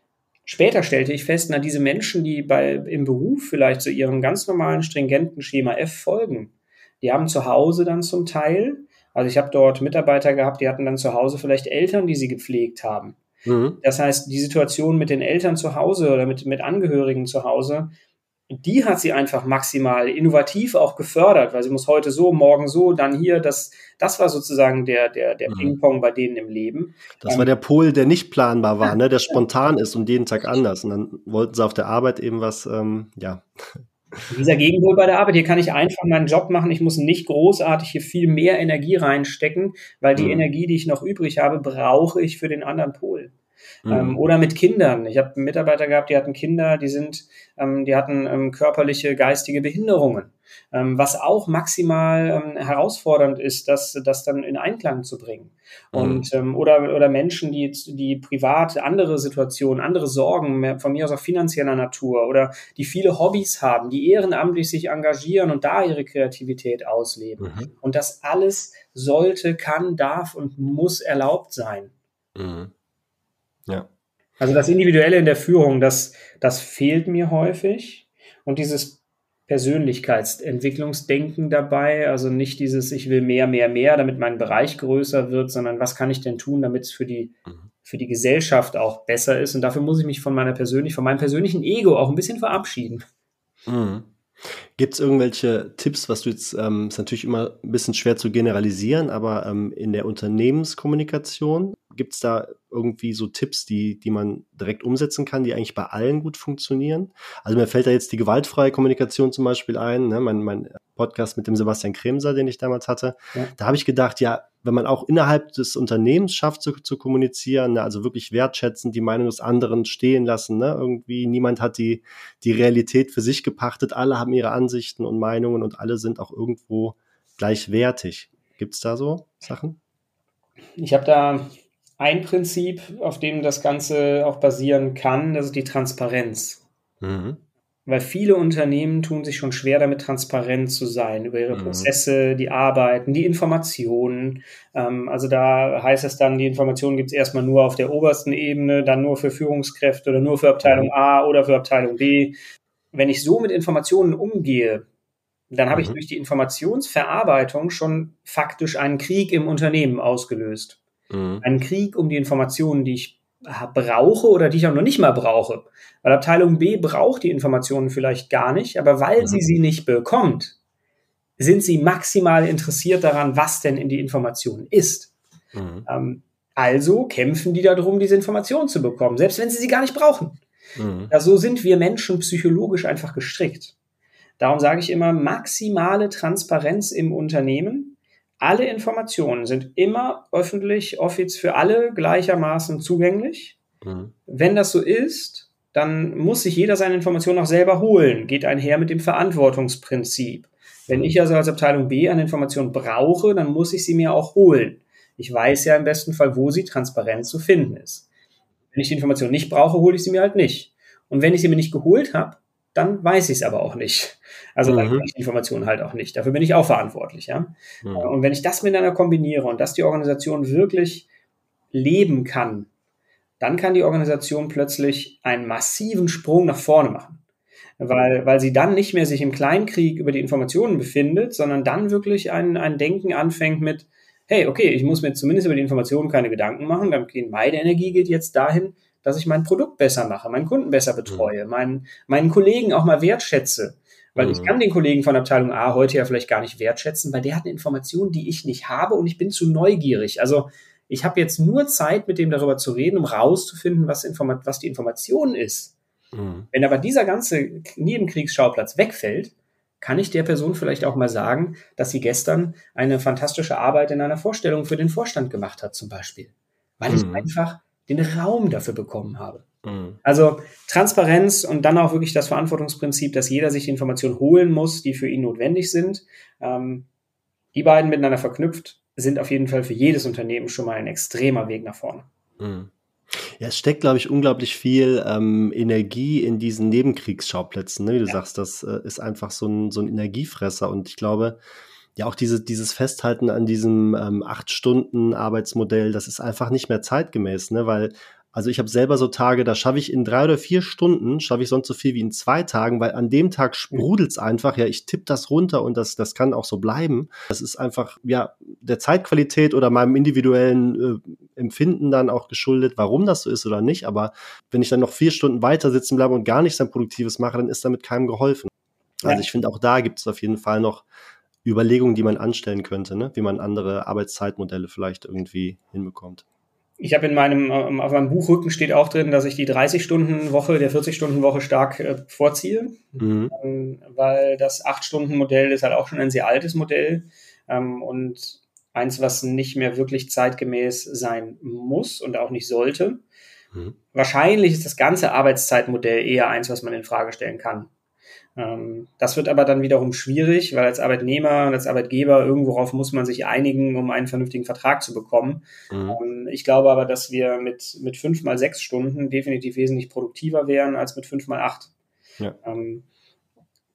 später stellte ich fest, na, diese Menschen, die bei, im Beruf vielleicht zu ihrem ganz normalen, stringenten Schema F folgen, die haben zu Hause dann zum Teil Also ich habe dort Mitarbeiter gehabt, die hatten dann zu Hause vielleicht Eltern, die sie gepflegt haben. Mhm. Das heißt, die Situation mit den Eltern zu Hause oder mit, mit Angehörigen zu Hause, die hat sie einfach maximal innovativ auch gefördert, weil sie muss heute so, morgen so, dann hier, das, das war sozusagen der, der, der mhm. Ping-Pong bei denen im Leben. Das ähm, war der Pol, der nicht planbar war, *laughs* ne, der spontan ist und jeden Tag anders. Und dann wollten sie auf der Arbeit eben was, ähm, ja. Dieser Gegenpol bei der Arbeit, hier kann ich einfach meinen Job machen, ich muss nicht großartig hier viel mehr Energie reinstecken, weil die mhm. Energie, die ich noch übrig habe, brauche ich für den anderen Pol. Mhm. Ähm, oder mit Kindern. Ich habe Mitarbeiter gehabt, die hatten Kinder, die sind, ähm, die hatten ähm, körperliche, geistige Behinderungen. Ähm, was auch maximal ähm, herausfordernd ist, das, das dann in Einklang zu bringen. Mhm. Und ähm, oder, oder Menschen, die, die privat andere Situationen, andere Sorgen, von mir aus auch finanzieller Natur oder die viele Hobbys haben, die ehrenamtlich sich engagieren und da ihre Kreativität ausleben. Mhm. Und das alles sollte, kann, darf und muss erlaubt sein. Mhm. Ja. Also das Individuelle in der Führung, das, das fehlt mir häufig. Und dieses Persönlichkeitsentwicklungsdenken dabei, also nicht dieses, ich will mehr, mehr, mehr, damit mein Bereich größer wird, sondern was kann ich denn tun, damit es für die, mhm. für die Gesellschaft auch besser ist. Und dafür muss ich mich von meiner persönlich, von meinem persönlichen Ego auch ein bisschen verabschieden. Mhm. Gibt es irgendwelche Tipps, was du jetzt, ähm, ist natürlich immer ein bisschen schwer zu generalisieren, aber ähm, in der Unternehmenskommunikation, gibt es da irgendwie so Tipps, die, die man direkt umsetzen kann, die eigentlich bei allen gut funktionieren? Also mir fällt da jetzt die gewaltfreie Kommunikation zum Beispiel ein, ne? mein, mein Podcast mit dem Sebastian Kremser, den ich damals hatte. Ja. Da habe ich gedacht, ja, wenn man auch innerhalb des Unternehmens schafft zu, zu kommunizieren, ne, also wirklich wertschätzen, die Meinung des anderen stehen lassen, ne, irgendwie niemand hat die, die Realität für sich gepachtet, alle haben ihre Ansichten und Meinungen und alle sind auch irgendwo gleichwertig. Gibt es da so Sachen? Ich habe da ein Prinzip, auf dem das Ganze auch basieren kann, das ist die Transparenz. Mhm. Weil viele Unternehmen tun sich schon schwer damit, transparent zu sein über ihre mhm. Prozesse, die Arbeiten, die Informationen. Ähm, also da heißt es dann, die Informationen gibt es erstmal nur auf der obersten Ebene, dann nur für Führungskräfte oder nur für Abteilung mhm. A oder für Abteilung B. Wenn ich so mit Informationen umgehe, dann habe mhm. ich durch die Informationsverarbeitung schon faktisch einen Krieg im Unternehmen ausgelöst. Mhm. Einen Krieg um die Informationen, die ich brauche oder die ich auch noch nicht mal brauche. Weil Abteilung B braucht die Informationen vielleicht gar nicht, aber weil mhm. sie sie nicht bekommt, sind sie maximal interessiert daran, was denn in die Information ist. Mhm. Ähm, also kämpfen die darum, diese Informationen zu bekommen, selbst wenn sie sie gar nicht brauchen. Mhm. Ja, so sind wir Menschen psychologisch einfach gestrickt. Darum sage ich immer, maximale Transparenz im Unternehmen alle Informationen sind immer öffentlich, offiziell für alle gleichermaßen zugänglich. Mhm. Wenn das so ist, dann muss sich jeder seine Informationen auch selber holen. Geht einher mit dem Verantwortungsprinzip. Wenn ich also als Abteilung B eine Information brauche, dann muss ich sie mir auch holen. Ich weiß ja im besten Fall, wo sie transparent zu finden ist. Wenn ich die Information nicht brauche, hole ich sie mir halt nicht. Und wenn ich sie mir nicht geholt habe, dann weiß ich es aber auch nicht. Also mhm. dann kriege ich die Informationen halt auch nicht. Dafür bin ich auch verantwortlich, ja. Mhm. Und wenn ich das miteinander kombiniere und dass die Organisation wirklich leben kann, dann kann die Organisation plötzlich einen massiven Sprung nach vorne machen. Weil, weil sie dann nicht mehr sich im Kleinkrieg über die Informationen befindet, sondern dann wirklich ein, ein Denken anfängt mit, hey, okay, ich muss mir zumindest über die Informationen keine Gedanken machen, dann geht meine Energie geht jetzt dahin, dass ich mein Produkt besser mache, meinen Kunden besser betreue, mhm. meinen, meinen Kollegen auch mal wertschätze. Weil mhm. ich kann den Kollegen von Abteilung A heute ja vielleicht gar nicht wertschätzen, weil der hat eine Information, die ich nicht habe und ich bin zu neugierig. Also ich habe jetzt nur Zeit, mit dem darüber zu reden, um rauszufinden, was, Informa was die Information ist. Mhm. Wenn aber dieser ganze Nebenkriegsschauplatz wegfällt, kann ich der Person vielleicht auch mal sagen, dass sie gestern eine fantastische Arbeit in einer Vorstellung für den Vorstand gemacht hat, zum Beispiel. Weil ich mhm. einfach den Raum dafür bekommen habe. Mhm. Also Transparenz und dann auch wirklich das Verantwortungsprinzip, dass jeder sich die Informationen holen muss, die für ihn notwendig sind. Ähm, die beiden miteinander verknüpft sind auf jeden Fall für jedes Unternehmen schon mal ein extremer Weg nach vorne. Mhm. Ja, es steckt, glaube ich, unglaublich viel ähm, Energie in diesen Nebenkriegsschauplätzen. Ne? Wie du ja. sagst, das äh, ist einfach so ein, so ein Energiefresser. Und ich glaube, ja auch diese, dieses Festhalten an diesem ähm, acht Stunden Arbeitsmodell, das ist einfach nicht mehr zeitgemäß, ne? weil Also ich habe selber so Tage, da schaffe ich in drei oder vier Stunden, schaffe ich sonst so viel wie in zwei Tagen, weil an dem Tag sprudelt's einfach. Ja, ich tippe das runter und das, das kann auch so bleiben. Das ist einfach, ja, der Zeitqualität oder meinem individuellen äh, Empfinden dann auch geschuldet, warum das so ist oder nicht. Aber wenn ich dann noch vier Stunden weiter sitzen bleibe und gar nichts dann Produktives mache, dann ist damit keinem geholfen. Also ich finde, auch da gibt es auf jeden Fall noch Überlegungen, die man anstellen könnte, ne? wie man andere Arbeitszeitmodelle vielleicht irgendwie hinbekommt. Ich habe in meinem, ähm, auf meinem Buchrücken steht auch drin, dass ich die 30-Stunden-Woche, der 40-Stunden-Woche stark äh, vorziehe, mhm. ähm, weil das 8-Stunden-Modell ist halt auch schon ein sehr altes Modell ähm, und eins, was nicht mehr wirklich zeitgemäß sein muss und auch nicht sollte. Mhm. Wahrscheinlich ist das ganze Arbeitszeitmodell eher eins, was man in Frage stellen kann. Ähm, das wird aber dann wiederum schwierig, weil als Arbeitnehmer und als Arbeitgeber irgendworauf muss man sich einigen, um einen vernünftigen Vertrag zu bekommen. Mhm. Ähm, ich glaube aber, dass wir mit, mit fünf mal sechs Stunden definitiv wesentlich produktiver wären als mit fünf mal acht. Ja. Ähm,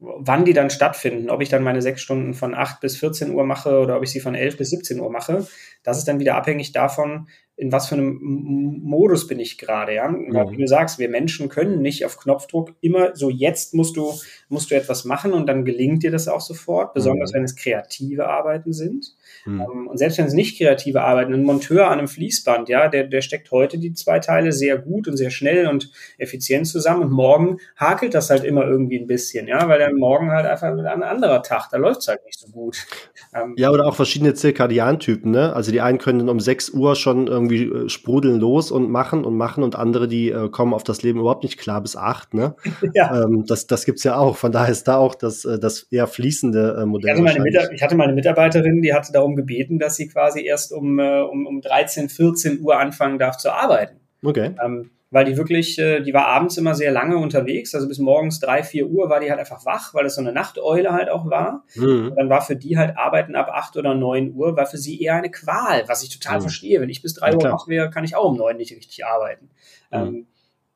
wann die dann stattfinden, ob ich dann meine sechs Stunden von acht bis 14 Uhr mache oder ob ich sie von elf bis 17 Uhr mache, das ist dann wieder abhängig davon, in was für einem Modus bin ich gerade, ja. Mhm. Wie du sagst, wir Menschen können nicht auf Knopfdruck immer so jetzt musst du, musst du etwas machen und dann gelingt dir das auch sofort, besonders mhm. wenn es kreative Arbeiten sind. Mhm. Ähm, und selbst wenn es nicht kreative Arbeiten, ein Monteur an einem Fließband, ja, der, der steckt heute die zwei Teile sehr gut und sehr schnell und effizient zusammen und morgen hakelt das halt immer irgendwie ein bisschen, ja, weil dann morgen halt einfach ein anderer Tag, da läuft es halt nicht so gut. Ähm, ja, oder auch verschiedene Zirkadiantypen, ne? Also die einen können um 6 Uhr schon irgendwie äh, sprudeln los und machen und machen und andere, die äh, kommen auf das Leben überhaupt nicht klar bis 8, ne? *laughs* ja. Ähm, das, das gibt's ja auch. Von daher ist da auch das, äh, das eher fließende äh, Modell. Ich hatte, meine ich hatte meine Mitarbeiterin, die hatte darum darum gebeten, dass sie quasi erst um, äh, um, um 13, 14 Uhr anfangen darf zu arbeiten. Okay. Ähm, weil die wirklich, äh, die war abends immer sehr lange unterwegs, also bis morgens drei, vier Uhr war die halt einfach wach, weil es so eine Nachteule halt auch war. Mhm. Dann war für die halt Arbeiten ab acht oder neun Uhr, war für sie eher eine Qual, was ich total mhm. verstehe. Wenn ich bis drei ja, Uhr wach wäre, kann ich auch um neun nicht richtig arbeiten. Mhm. Ähm,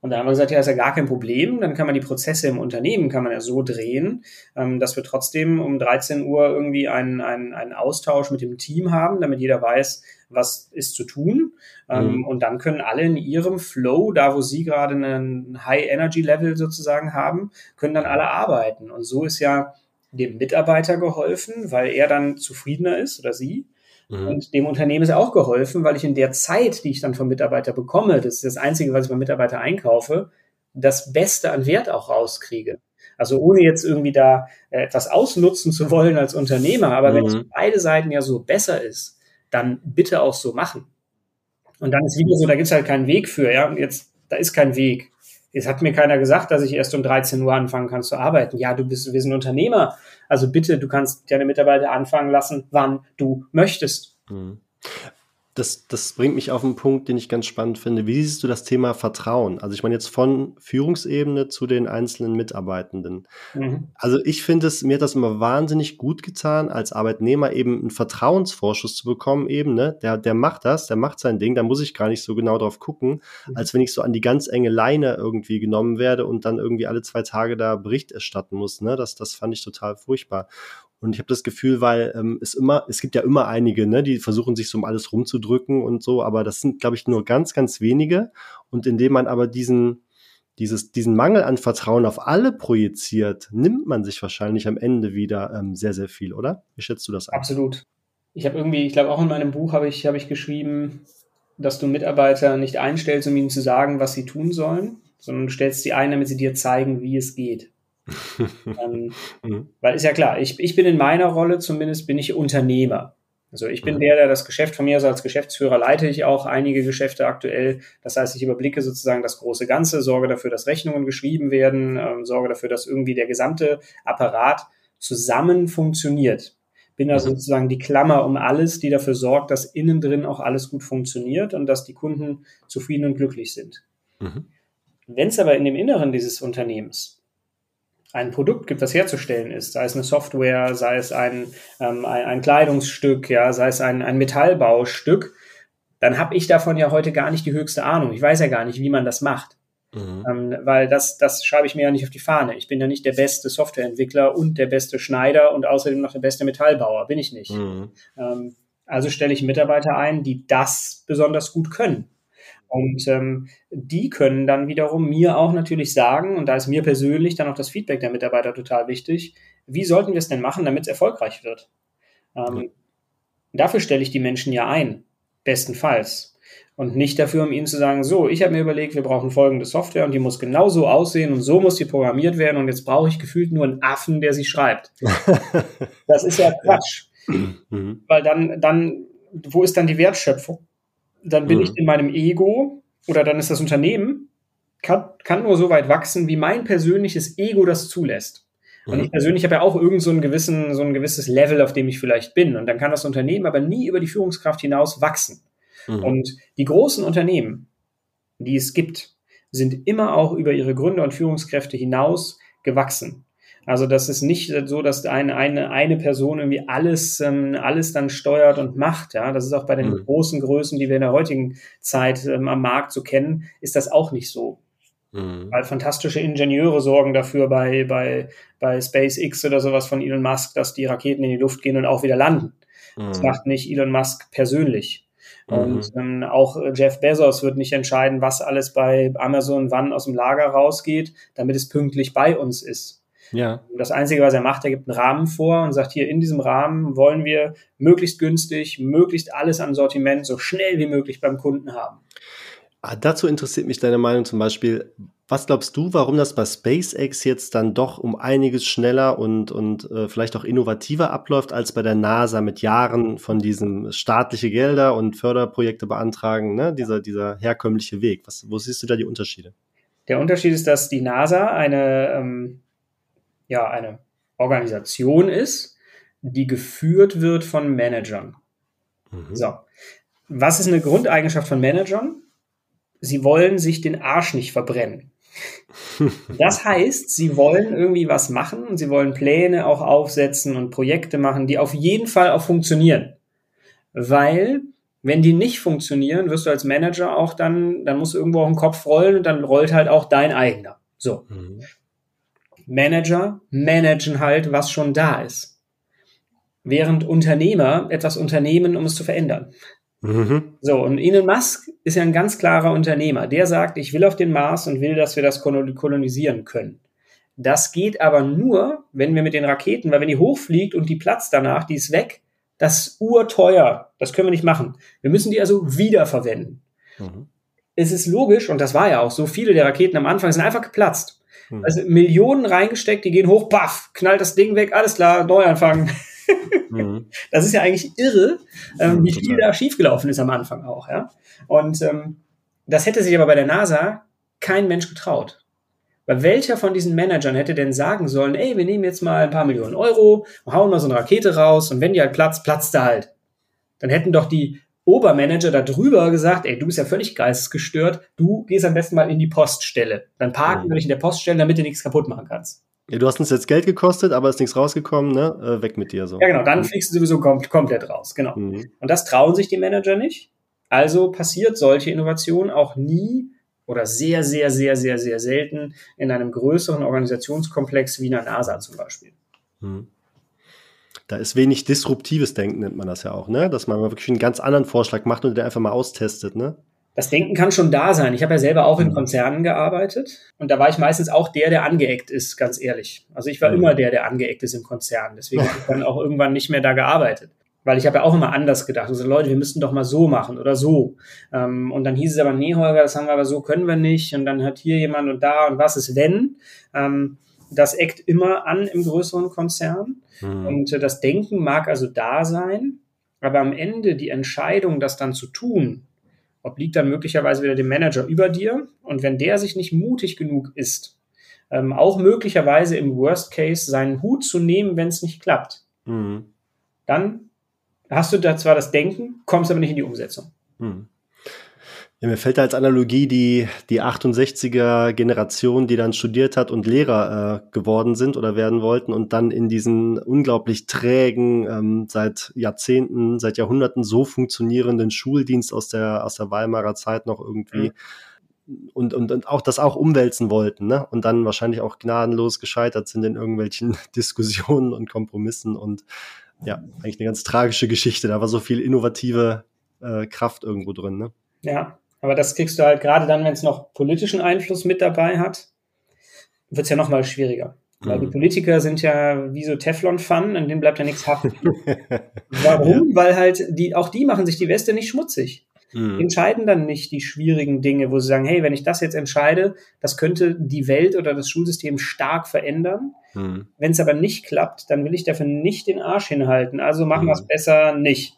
und dann haben wir gesagt, ja, ist ja gar kein Problem. Dann kann man die Prozesse im Unternehmen, kann man ja so drehen, ähm, dass wir trotzdem um 13 Uhr irgendwie einen, einen, einen Austausch mit dem Team haben, damit jeder weiß, was ist zu tun. Ähm, mhm. Und dann können alle in ihrem Flow, da wo sie gerade einen High-Energy-Level sozusagen haben, können dann alle arbeiten. Und so ist ja dem Mitarbeiter geholfen, weil er dann zufriedener ist oder sie. Mhm. Und dem Unternehmen ist auch geholfen, weil ich in der Zeit, die ich dann vom Mitarbeiter bekomme, das ist das Einzige, was ich beim Mitarbeiter einkaufe, das Beste an Wert auch rauskriege. Also ohne jetzt irgendwie da äh, etwas ausnutzen zu wollen als Unternehmer, aber mhm. wenn es für beide Seiten ja so besser ist, dann bitte auch so machen. Und dann ist wieder so, da gibt es halt keinen Weg für, ja. Und jetzt, da ist kein Weg. Jetzt hat mir keiner gesagt, dass ich erst um 13 Uhr anfangen kann zu arbeiten. Ja, du bist, wir sind Unternehmer. Also bitte, du kannst deine Mitarbeiter anfangen lassen, wann du möchtest. Mhm das, das bringt mich auf einen Punkt, den ich ganz spannend finde. Wie siehst du das Thema Vertrauen? Also ich meine jetzt von Führungsebene zu den einzelnen Mitarbeitenden. Mhm. Also ich finde es, mir hat das immer wahnsinnig gut getan, als Arbeitnehmer eben einen Vertrauensvorschuss zu bekommen eben, ne? Der, der macht das, der macht sein Ding, da muss ich gar nicht so genau drauf gucken, mhm. als wenn ich so an die ganz enge Leine irgendwie genommen werde und dann irgendwie alle zwei Tage da Bericht erstatten muss, ne? Das, das fand ich total furchtbar. Und ich habe das Gefühl, weil ähm, es immer, es gibt ja immer einige, ne, die versuchen sich so um alles rumzudrücken und so, aber das sind, glaube ich, nur ganz, ganz wenige. Und indem man aber diesen, dieses, diesen Mangel an Vertrauen auf alle projiziert, nimmt man sich wahrscheinlich am Ende wieder ähm, sehr, sehr viel, oder? Wie schätzt du das an? Absolut. Ich habe irgendwie, ich glaube auch in meinem Buch habe ich, habe ich geschrieben, dass du Mitarbeiter nicht einstellst, um ihnen zu sagen, was sie tun sollen, sondern du stellst sie ein, damit sie dir zeigen, wie es geht. Ähm, *laughs* mhm. Weil ist ja klar, ich, ich bin in meiner Rolle zumindest, bin ich Unternehmer. Also ich bin mhm. der, der das Geschäft von mir also als Geschäftsführer leite ich auch einige Geschäfte aktuell. Das heißt, ich überblicke sozusagen das große Ganze, sorge dafür, dass Rechnungen geschrieben werden, ähm, sorge dafür, dass irgendwie der gesamte Apparat zusammen funktioniert. Bin also sozusagen die Klammer um alles, die dafür sorgt, dass innen drin auch alles gut funktioniert und dass die Kunden zufrieden und glücklich sind. Mhm. Wenn es aber in dem Inneren dieses Unternehmens ein Produkt gibt, das herzustellen ist, sei es eine Software, sei es ein, ähm, ein, ein, Kleidungsstück, ja, sei es ein, ein Metallbaustück, dann habe ich davon ja heute gar nicht die höchste Ahnung. Ich weiß ja gar nicht, wie man das macht. Mhm. Ähm, weil das, das schreibe ich mir ja nicht auf die Fahne. Ich bin ja nicht der beste Softwareentwickler und der beste Schneider und außerdem noch der beste Metallbauer. Bin ich nicht. Mhm. Ähm, also stelle ich Mitarbeiter ein, die das besonders gut können. Und ähm, die können dann wiederum mir auch natürlich sagen, und da ist mir persönlich dann auch das Feedback der Mitarbeiter total wichtig, wie sollten wir es denn machen, damit es erfolgreich wird? Ähm, ja. Dafür stelle ich die Menschen ja ein, bestenfalls. Und nicht dafür, um ihnen zu sagen, so, ich habe mir überlegt, wir brauchen folgende Software und die muss genau so aussehen und so muss die programmiert werden und jetzt brauche ich gefühlt nur einen Affen, der sie schreibt. *laughs* das ist ja Quatsch. Mhm. Weil dann, dann, wo ist dann die Wertschöpfung? Dann bin mhm. ich in meinem Ego oder dann ist das Unternehmen, kann, kann nur so weit wachsen, wie mein persönliches Ego das zulässt. Und ich mhm. persönlich habe ja auch irgend so, einen gewissen, so ein gewisses Level, auf dem ich vielleicht bin. Und dann kann das Unternehmen aber nie über die Führungskraft hinaus wachsen. Mhm. Und die großen Unternehmen, die es gibt, sind immer auch über ihre Gründer und Führungskräfte hinaus gewachsen. Also das ist nicht so, dass eine, eine, eine Person irgendwie alles, ähm, alles dann steuert und macht. Ja, das ist auch bei den mhm. großen Größen, die wir in der heutigen Zeit ähm, am Markt so kennen, ist das auch nicht so. Mhm. Weil fantastische Ingenieure sorgen dafür bei, bei, bei SpaceX oder sowas von Elon Musk, dass die Raketen in die Luft gehen und auch wieder landen. Mhm. Das macht nicht Elon Musk persönlich. Und mhm. ähm, auch äh, Jeff Bezos wird nicht entscheiden, was alles bei Amazon wann aus dem Lager rausgeht, damit es pünktlich bei uns ist. Ja. Das Einzige, was er macht, er gibt einen Rahmen vor und sagt, hier in diesem Rahmen wollen wir möglichst günstig, möglichst alles an Sortiment so schnell wie möglich beim Kunden haben. Ah, dazu interessiert mich deine Meinung zum Beispiel. Was glaubst du, warum das bei SpaceX jetzt dann doch um einiges schneller und, und äh, vielleicht auch innovativer abläuft als bei der NASA mit Jahren von diesem staatliche Gelder und Förderprojekte beantragen, ne? dieser, dieser herkömmliche Weg? Was, wo siehst du da die Unterschiede? Der Unterschied ist, dass die NASA eine, ähm, ja, eine Organisation ist, die geführt wird von Managern. Mhm. So. Was ist eine Grundeigenschaft von Managern? sie wollen sich den Arsch nicht verbrennen. *laughs* Das heißt, sie wollen irgendwie was machen und sie wollen Pläne auch aufsetzen und Projekte machen, die auf jeden Fall auch funktionieren. Weil, wenn die nicht funktionieren, wirst du als Manager auch dann, dann musst du irgendwo auch den Kopf rollen und dann rollt halt auch dein eigener. So. Mhm. Manager managen halt, was schon da ist. Während Unternehmer etwas unternehmen, um es zu verändern. Mhm. So, und Elon Musk ist ja ein ganz klarer Unternehmer. Der sagt, ich will auf den Mars und will, dass wir das kolonisieren können. Das geht aber nur, wenn wir mit den Raketen, weil wenn die hochfliegt und die platzt danach, die ist weg, das ist urteuer. Das können wir nicht machen. Wir müssen die also wiederverwenden. Mhm. Es ist logisch, und das war ja auch so, viele der Raketen am Anfang sind einfach geplatzt. Mhm. Also Millionen reingesteckt, die gehen hoch, baff, knallt das Ding weg, alles klar, Neuanfang. Mhm. *laughs* Das ist ja eigentlich irre, ähm, wie viel da schiefgelaufen ist am Anfang auch. Ja? Und ähm, das hätte sich aber bei der NASA kein Mensch getraut. Weil welcher von diesen Managern hätte denn sagen sollen, ey, wir nehmen jetzt mal ein paar Millionen Euro, hauen mal so eine Rakete raus und wenn die halt platzt, platzt da halt. Dann hätten doch die Obermanager da drüber gesagt, ey, du bist ja völlig geistesgestört, du gehst am besten mal in die Poststelle. Dann parken mhm. wir dich in der Poststelle, damit du nichts kaputt machen kannst. Ja, du hast uns jetzt Geld gekostet, aber ist nichts rausgekommen, ne? Äh, weg mit dir so. Ja, genau, dann mhm. fliegst du sowieso kom komplett raus, genau. Mhm. Und das trauen sich die Manager nicht. Also passiert solche Innovation auch nie oder sehr, sehr, sehr, sehr, sehr selten in einem größeren Organisationskomplex wie einer NASA zum Beispiel. Mhm. Da ist wenig disruptives Denken, nennt man das ja auch, ne? Dass man mal wirklich einen ganz anderen Vorschlag macht und den einfach mal austestet, ne? das Denken kann schon da sein. Ich habe ja selber auch in mhm. Konzernen gearbeitet und da war ich meistens auch der, der angeeckt ist, ganz ehrlich. Also ich war mhm. immer der, der angeeckt ist im Konzern. Deswegen habe ich dann auch irgendwann nicht mehr da gearbeitet. Weil ich habe ja auch immer anders gedacht. Also Leute, wir müssten doch mal so machen oder so. Ähm, und dann hieß es aber, nee, Holger, das haben wir aber so können wir nicht. Und dann hat hier jemand und da und was ist wenn? Ähm, das eckt immer an im größeren Konzern. Mhm. Und äh, das Denken mag also da sein. Aber am Ende die Entscheidung, das dann zu tun, obliegt dann möglicherweise wieder dem Manager über dir. Und wenn der sich nicht mutig genug ist, ähm, auch möglicherweise im Worst Case seinen Hut zu nehmen, wenn es nicht klappt, mhm. dann hast du da zwar das Denken, kommst aber nicht in die Umsetzung. Mhm. Ja, mir fällt da als Analogie die, die 68er Generation, die dann studiert hat und Lehrer äh, geworden sind oder werden wollten und dann in diesen unglaublich trägen, ähm, seit Jahrzehnten, seit Jahrhunderten so funktionierenden Schuldienst aus der, aus der Weimarer Zeit noch irgendwie mhm. und, und, und auch das auch umwälzen wollten, ne? Und dann wahrscheinlich auch gnadenlos gescheitert sind in irgendwelchen *laughs* Diskussionen und Kompromissen und ja, eigentlich eine ganz tragische Geschichte. Da war so viel innovative äh, Kraft irgendwo drin, ne? Ja, Aber das kriegst du halt gerade dann, wenn es noch politischen Einfluss mit dabei hat, wird es ja noch mal schwieriger. Weil die mhm. Politiker sind ja wie so Teflon-Pfannen, an denen bleibt ja nichts haften. *laughs* Warum? Ja. Weil halt die, auch die machen sich die Weste nicht schmutzig. Mhm. Entscheiden dann nicht die schwierigen Dinge, wo sie sagen, hey, wenn ich das jetzt entscheide, das könnte die Welt oder das Schulsystem stark verändern. Mhm. Wenn es aber nicht klappt, dann will ich dafür nicht den Arsch hinhalten. Also machen mhm. wir es besser nicht.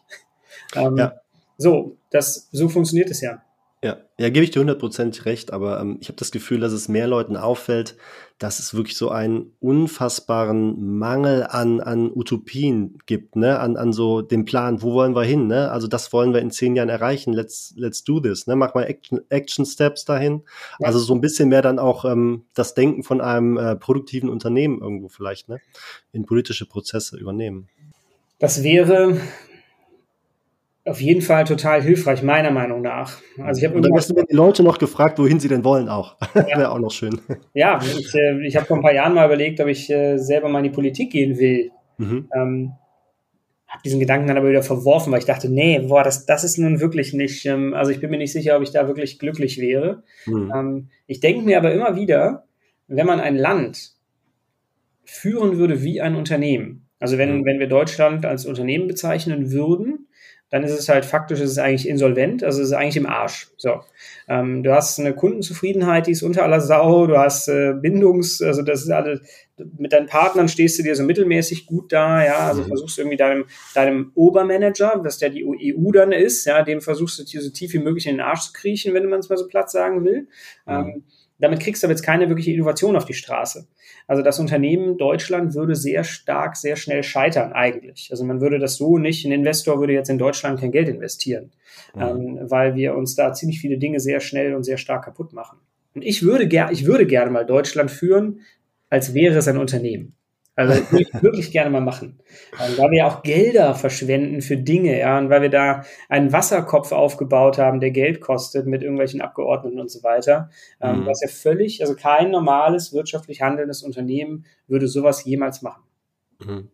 Ähm, ja. So, das, so funktioniert es ja. Ja, ja, gebe ich dir hundertprozentig recht, aber ähm, ich habe das Gefühl, dass es mehr Leuten auffällt, dass es wirklich so einen unfassbaren Mangel an, an Utopien gibt, ne, an, an so dem Plan, wo wollen wir hin, ne? Also das wollen wir in zehn Jahren erreichen, let's, let's do this, ne? Mach mal Action, Action Steps dahin. Ja. Also so ein bisschen mehr dann auch ähm, das Denken von einem äh, produktiven Unternehmen irgendwo vielleicht, ne? In politische Prozesse übernehmen. Das wäre auf jeden Fall total hilfreich, meiner Meinung nach. Also ich habe dann hast du die Leute noch gefragt, wohin sie denn wollen auch. *laughs* Ja. Wäre auch noch schön. Ja, ich, äh, ich habe vor ein paar Jahren mal überlegt, ob ich äh, selber mal in die Politik gehen will. Mhm. Ähm, habe diesen Gedanken dann aber wieder verworfen, weil ich dachte, nee, boah, das, das ist nun wirklich nicht, ähm, also ich bin mir nicht sicher, ob ich da wirklich glücklich wäre. Mhm. Ähm, ich denke mir aber immer wieder, wenn man ein Land führen würde wie ein Unternehmen, also wenn, mhm. wenn wir Deutschland als Unternehmen bezeichnen würden, dann ist es halt faktisch, ist es eigentlich insolvent, also ist es eigentlich im Arsch. So, ähm, du hast eine Kundenzufriedenheit, die ist unter aller Sau, du hast äh, Bindungs, also das ist alles, mit deinen Partnern stehst du dir so mittelmäßig gut da, ja, also mhm. versuchst irgendwie deinem, deinem Obermanager, was der die EU dann ist, ja, dem versuchst du dir so tief wie möglich in den Arsch zu kriechen, wenn man es mal so platt sagen will. Mhm. Ähm, damit kriegst du aber jetzt keine wirkliche Innovation auf die Straße. Also das Unternehmen Deutschland würde sehr stark, sehr schnell scheitern eigentlich. Also man würde das so nicht, ein Investor würde jetzt in Deutschland kein Geld investieren, mhm. ähm, weil wir uns da ziemlich viele Dinge sehr schnell und sehr stark kaputt machen. Und ich würde, ger ich würde gerne mal Deutschland führen, als wäre es ein Unternehmen. Also das würde ich *laughs* wirklich gerne mal machen. Ähm, weil wir auch Gelder verschwenden für Dinge, ja, und weil wir da einen Wasserkopf aufgebaut haben, der Geld kostet mit irgendwelchen Abgeordneten und so weiter. Ähm, mhm. Was ja völlig, also kein normales wirtschaftlich handelndes Unternehmen würde sowas jemals machen. Mhm.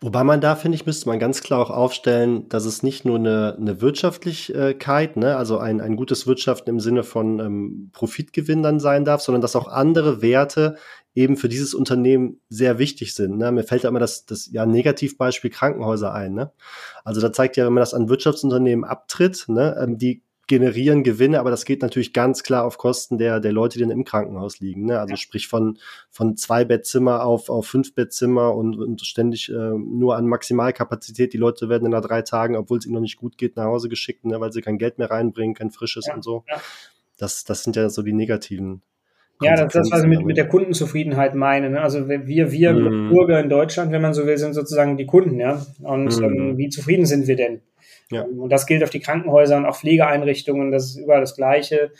Wobei man da, finde ich, müsste man ganz klar auch aufstellen, dass es nicht nur eine, eine Wirtschaftlichkeit, ne, also ein, ein gutes Wirtschaften im Sinne von ähm, Profitgewinn dann sein darf, sondern dass auch andere Werte eben für dieses Unternehmen sehr wichtig sind. Ne? Mir fällt da immer das, das ja, Negativbeispiel Krankenhäuser ein. Ne? Also da zeigt ja, wenn man das an Wirtschaftsunternehmen abtritt, ne, ähm, die generieren Gewinne, aber das geht natürlich ganz klar auf Kosten der, der Leute, die dann im Krankenhaus liegen. Ne? Also sprich von, von zwei Bettzimmer auf, auf fünf Bettzimmer und, und ständig äh, nur an Maximalkapazität. Die Leute werden in nach drei Tagen, obwohl es ihnen noch nicht gut geht, nach Hause geschickt, ne? weil sie kein Geld mehr reinbringen, kein frisches ja, und so. Ja. Das, das sind ja so die negativen ja, das ist das, was ich mit, mit der Kundenzufriedenheit meine. Ne? Also wir, wir mm. Bürger in Deutschland, wenn man so will, sind sozusagen die Kunden, ja. Und mm. ähm, wie zufrieden sind wir denn? Ja. Und das gilt auf die Krankenhäuser und auch Pflegeeinrichtungen, das ist überall das Gleiche,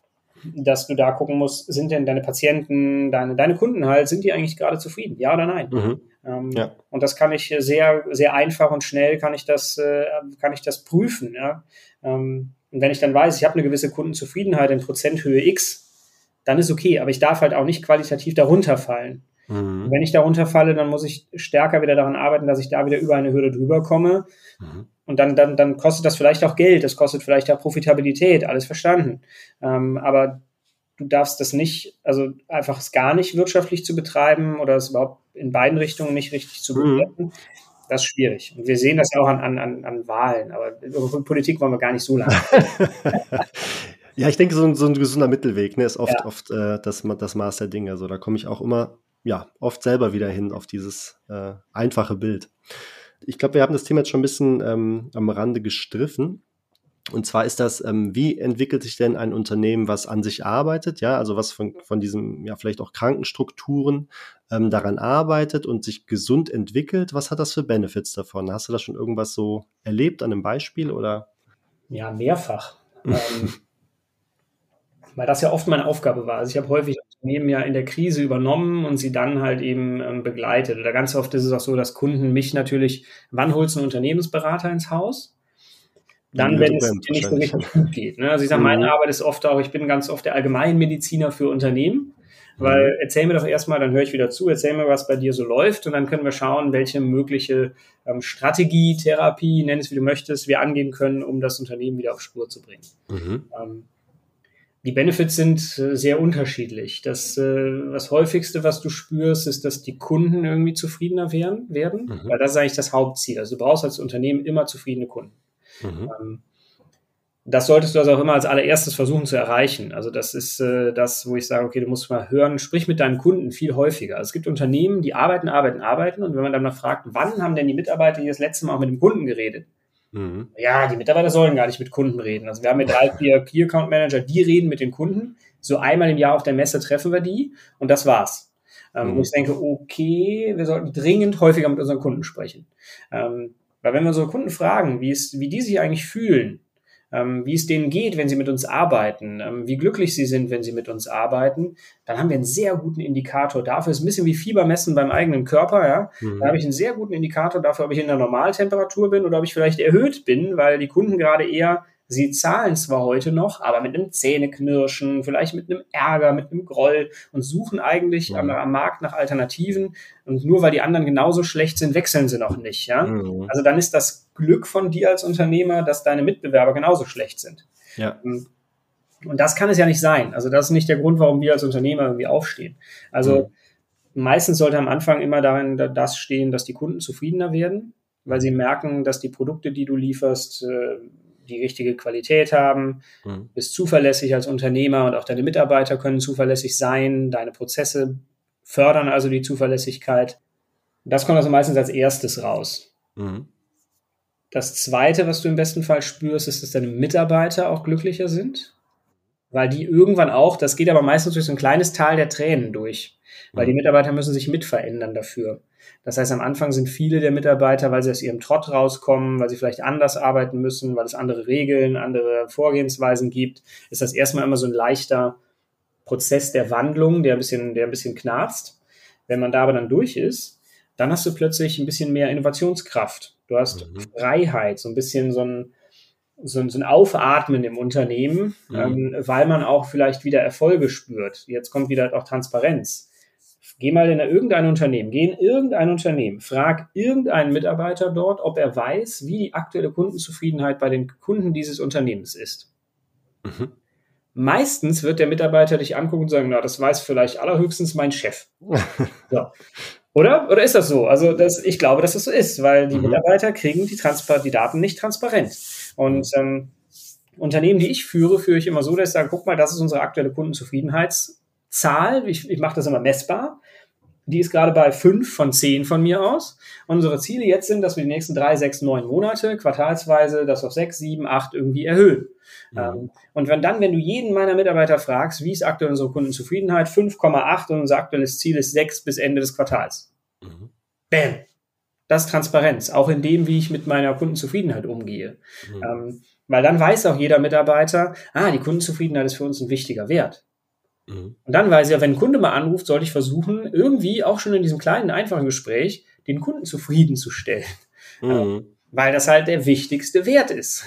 dass du da gucken musst, sind denn deine Patienten, deine, deine Kunden halt, sind die eigentlich gerade zufrieden? Ja oder nein? Mhm. Ähm, ja. Und das kann ich sehr, sehr einfach und schnell kann ich das, äh, kann ich das prüfen, ja. Ähm, und wenn ich dann weiß, ich habe eine gewisse Kundenzufriedenheit in Prozenthöhe X, dann ist okay, aber ich darf halt auch nicht qualitativ darunter fallen. Mhm. Wenn ich darunter falle, dann muss ich stärker wieder daran arbeiten, dass ich da wieder über eine Hürde drüber komme. Mhm. Und dann, dann, dann kostet das vielleicht auch Geld, das kostet vielleicht auch Profitabilität, alles verstanden. Ähm, aber du darfst das nicht, also einfach es gar nicht wirtschaftlich zu betreiben oder es überhaupt in beiden Richtungen nicht richtig zu mhm. bewerten. Mhm. Das ist schwierig. Und wir sehen das ja auch an, an, an Wahlen, aber über Politik wollen wir gar nicht so lange. *laughs* Ja, ich denke, so ein, so ein gesunder Mittelweg ne, ist oft, ja. oft äh, das, das Maß der Dinge. Also da komme ich auch immer, ja, oft selber wieder hin auf dieses äh, einfache Bild. Ich glaube, wir haben das Thema jetzt schon ein bisschen ähm, am Rande gestriffen. Und zwar ist das, ähm, wie entwickelt sich denn ein Unternehmen, was an sich arbeitet, ja, also was von, von diesen, ja, vielleicht auch Krankenstrukturen ähm, daran arbeitet und sich gesund entwickelt. Was hat das für Benefits davon? Hast du das schon irgendwas so erlebt an einem Beispiel oder? Ja, mehrfach. *laughs* ähm, weil das ja oft meine Aufgabe war. Also ich habe häufig Unternehmen ja in der Krise übernommen und sie dann halt eben ähm, begleitet. Oder ganz oft ist es auch so, dass Kunden mich natürlich, wann holst du einen Unternehmensberater ins Haus? Dann, wenn es nicht so richtig gut geht. Ne? Also ich sage, mhm. meine Arbeit ist oft auch, ich bin ganz oft der Allgemeinmediziner für Unternehmen. Weil mhm. erzähl mir doch erstmal, dann höre ich wieder zu, erzähl mir, was bei dir so läuft und dann können wir schauen, welche mögliche ähm, Strategie, Therapie, nenn es wie du möchtest, wir angehen können, um das Unternehmen wieder auf Spur zu bringen. Mhm. Ähm, Die Benefits sind äh, sehr unterschiedlich. Das, äh, das häufigste, was du spürst, ist, dass die Kunden irgendwie zufriedener werden, werden mhm. weil das ist eigentlich das Hauptziel. Also du brauchst als Unternehmen immer zufriedene Kunden. Mhm. Ähm, das solltest du also auch immer als allererstes versuchen zu erreichen. Also das ist äh, das, wo ich sage, okay, du musst mal hören, sprich mit deinen Kunden viel häufiger. Also es gibt Unternehmen, die arbeiten, arbeiten, arbeiten und wenn man dann mal fragt, wann haben denn die Mitarbeiter hier das letzte Mal auch mit dem Kunden geredet? Mhm. Ja, die Mitarbeiter sollen gar nicht mit Kunden reden. Also wir haben mit drei, *laughs* vier Key Account Manager, die reden mit den Kunden. So einmal im Jahr auf der Messe treffen wir die und das war's. Ähm, mhm. Und ich denke, okay, wir sollten dringend häufiger mit unseren Kunden sprechen. Ähm, weil wenn wir unsere Kunden fragen, wie, es, wie die sich eigentlich fühlen, wie es denen geht, wenn sie mit uns arbeiten, ähm, wie glücklich sie sind, wenn sie mit uns arbeiten, dann haben wir einen sehr guten Indikator dafür. Es ist ein bisschen wie Fiebermessen beim eigenen Körper, ja. Mhm. Da habe ich einen sehr guten Indikator dafür, ob ich in der Normaltemperatur bin oder ob ich vielleicht erhöht bin, weil die Kunden gerade eher Sie zahlen zwar heute noch, aber mit einem Zähneknirschen, vielleicht mit einem Ärger, mit einem Groll und suchen eigentlich mhm. am, am, Markt nach Alternativen. Und nur weil die anderen genauso schlecht sind, wechseln sie noch nicht. Ja? Mhm. Also dann ist das Glück von dir als Unternehmer, dass deine Mitbewerber genauso schlecht sind. Ja. Und das kann es ja nicht sein. Also das ist nicht der Grund, warum wir als Unternehmer irgendwie aufstehen. Also mhm. meistens sollte am Anfang immer darin das stehen, dass die Kunden zufriedener werden, weil sie merken, dass die Produkte, die du lieferst, äh, die richtige Qualität haben, mhm. bist zuverlässig als Unternehmer und auch deine Mitarbeiter können zuverlässig sein, deine Prozesse fördern also die Zuverlässigkeit. Das kommt also meistens als erstes raus. Mhm. Das zweite, was du im besten Fall spürst, ist, dass deine Mitarbeiter auch glücklicher sind, weil die irgendwann auch, das geht aber meistens durch so ein kleines Tal der Tränen durch, weil mhm. die Mitarbeiter müssen sich mitverändern dafür. Das heißt, am Anfang sind viele der Mitarbeiter, weil sie aus ihrem Trott rauskommen, weil sie vielleicht anders arbeiten müssen, weil es andere Regeln, andere Vorgehensweisen gibt, ist das erstmal immer so ein leichter Prozess der Wandlung, der ein bisschen, der ein bisschen knarzt. Wenn man da aber dann durch ist, dann hast du plötzlich ein bisschen mehr Innovationskraft. Du hast mhm. Freiheit, so ein bisschen so ein, so ein, so ein Aufatmen im Unternehmen, mhm. ähm, weil man auch vielleicht wieder Erfolge spürt. Jetzt kommt wieder auch Transparenz. Geh mal in irgendein Unternehmen, geh in irgendein Unternehmen, frag irgendeinen Mitarbeiter dort, ob er weiß, wie die aktuelle Kundenzufriedenheit bei den Kunden dieses Unternehmens ist. Mhm. Meistens wird der Mitarbeiter dich angucken und sagen, na, das weiß vielleicht allerhöchstens mein Chef. *laughs* so. Oder? Oder ist das so? Also das, ich glaube, dass das so ist, weil die mhm. Mitarbeiter kriegen die, Transpar die Daten nicht transparent. Und ähm, Unternehmen, die ich führe, führe ich immer so, dass ich sage, guck mal, das ist unsere aktuelle Kundenzufriedenheits- Zahl, ich, ich mache das immer messbar, die ist gerade bei fünf von zehn von mir aus. Unsere Ziele jetzt sind, dass wir die nächsten drei, sechs, neun Monate quartalsweise das auf sechs, sieben, acht irgendwie erhöhen. Mhm. Ähm, und wenn dann, wenn du jeden meiner Mitarbeiter fragst, wie ist aktuell unsere Kundenzufriedenheit, 5,8 und unser aktuelles Ziel ist sechs bis Ende des Quartals. Mhm. Bam! Das ist Transparenz, auch in dem, wie ich mit meiner Kundenzufriedenheit umgehe. Mhm. Ähm, weil dann weiß auch jeder Mitarbeiter, ah, die Kundenzufriedenheit ist für uns ein wichtiger Wert. Mhm. Und dann weiß ich ja, wenn ein Kunde mal anruft, sollte ich versuchen, irgendwie auch schon in diesem kleinen, einfachen Gespräch den Kunden zufriedenzustellen. Mhm. Ähm, weil das halt der wichtigste Wert ist.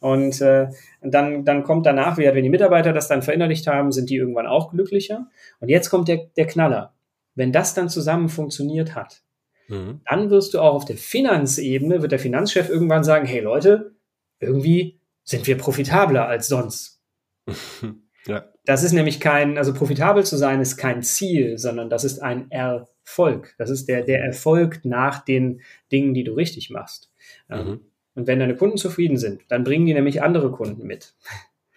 Und äh, dann, dann kommt danach wieder, wenn die Mitarbeiter das dann verinnerlicht haben, sind die irgendwann auch glücklicher. Und jetzt kommt der, der Knaller. Wenn das dann zusammen funktioniert hat, mhm. dann wirst du auch auf der Finanzebene, wird der Finanzchef irgendwann sagen, hey Leute, irgendwie sind wir profitabler als sonst. *laughs* ja. Das ist nämlich kein, also profitabel zu sein ist kein Ziel, sondern das ist ein Erfolg. Das ist der, der Erfolg nach den Dingen, die du richtig machst. Ähm, mhm. Und wenn deine Kunden zufrieden sind, dann bringen die nämlich andere Kunden mit.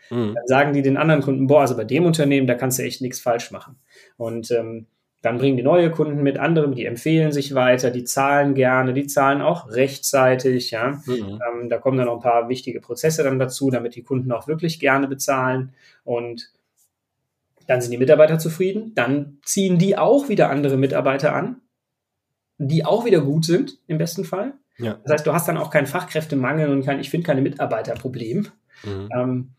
Mhm. Dann sagen die den anderen Kunden, boah, also bei dem Unternehmen, da kannst du echt nichts falsch machen. Und ähm, dann bringen die neue Kunden mit, andere, die empfehlen sich weiter, die zahlen gerne, die zahlen auch rechtzeitig, ja. Mhm. Ähm, da kommen dann noch ein paar wichtige Prozesse dann dazu, damit die Kunden auch wirklich gerne bezahlen. Und dann sind die Mitarbeiter zufrieden, dann ziehen die auch wieder andere Mitarbeiter an, die auch wieder gut sind, im besten Fall. Ja. Das heißt, du hast dann auch keinen Fachkräftemangel und kein, ich finde, keine Mitarbeiterproblem. Mhm. Ähm,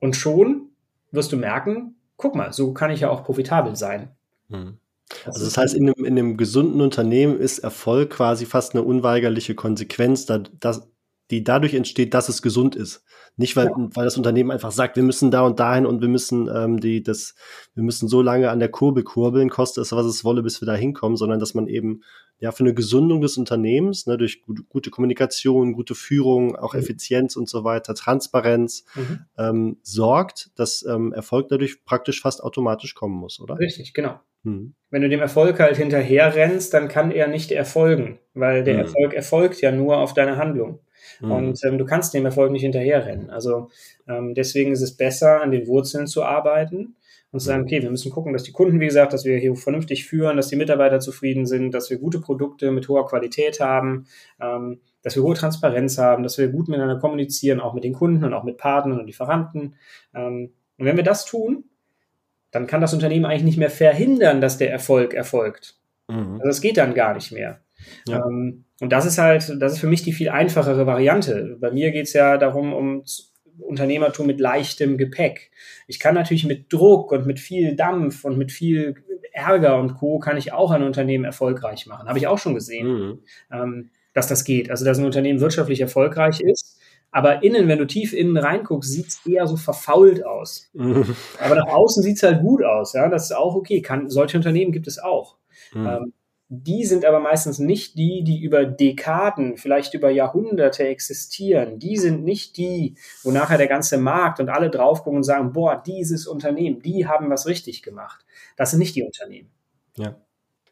und schon wirst du merken, guck mal, so kann ich ja auch profitabel sein. Mhm. Also das heißt, in einem, in einem gesunden Unternehmen ist Erfolg quasi fast eine unweigerliche Konsequenz, da, dass, die dadurch entsteht, dass es gesund ist. Nicht, weil, ja. weil das Unternehmen einfach sagt, wir müssen da und dahin und wir müssen ähm, die, das, wir müssen so lange an der Kurbel kurbeln, koste es, was es wolle, bis wir da hinkommen, sondern dass man eben ja für eine Gesundung des Unternehmens, ne, durch gute, gute Kommunikation, gute Führung, auch mhm. Effizienz und so weiter, Transparenz mhm. ähm, sorgt, dass ähm, Erfolg dadurch praktisch fast automatisch kommen muss, oder? Richtig, genau. Mhm. Wenn du dem Erfolg halt hinterher rennst, dann kann er nicht erfolgen, weil der mhm. Erfolg erfolgt ja nur auf deine Handlung. Mhm. Und ähm, du kannst dem Erfolg nicht hinterherrennen. Also ähm, deswegen ist es besser, an den Wurzeln zu arbeiten und zu sagen, mhm. okay, wir müssen gucken, dass die Kunden, wie gesagt, dass wir hier vernünftig führen, dass die Mitarbeiter zufrieden sind, dass wir gute Produkte mit hoher Qualität haben, ähm, dass wir hohe Transparenz haben, dass wir gut miteinander kommunizieren, auch mit den Kunden und auch mit Partnern und Lieferanten. Ähm, und wenn wir das tun, dann kann das Unternehmen eigentlich nicht mehr verhindern, dass der Erfolg erfolgt. Mhm. Also das geht dann gar nicht mehr. Ja. Ähm, und das ist halt, das ist für mich die viel einfachere Variante. Bei mir geht es ja darum, um Unternehmertum mit leichtem Gepäck. Ich kann natürlich mit Druck und mit viel Dampf und mit viel Ärger und Co. kann ich auch ein Unternehmen erfolgreich machen. Habe ich auch schon gesehen, mhm. ähm, dass das geht. Also, dass ein Unternehmen wirtschaftlich erfolgreich ist, aber innen, wenn du tief innen reinguckst, sieht es eher so verfault aus. Mhm. Aber nach außen sieht es halt gut aus. Ja, das ist auch okay. Kann, solche Unternehmen gibt es auch. Mhm. Ähm, die sind aber meistens nicht die, die über Dekaden, vielleicht über Jahrhunderte existieren. Die sind nicht die, wo nachher der ganze Markt und alle drauf gucken und sagen, boah, dieses Unternehmen, die haben was richtig gemacht. Das sind nicht die Unternehmen. Ja.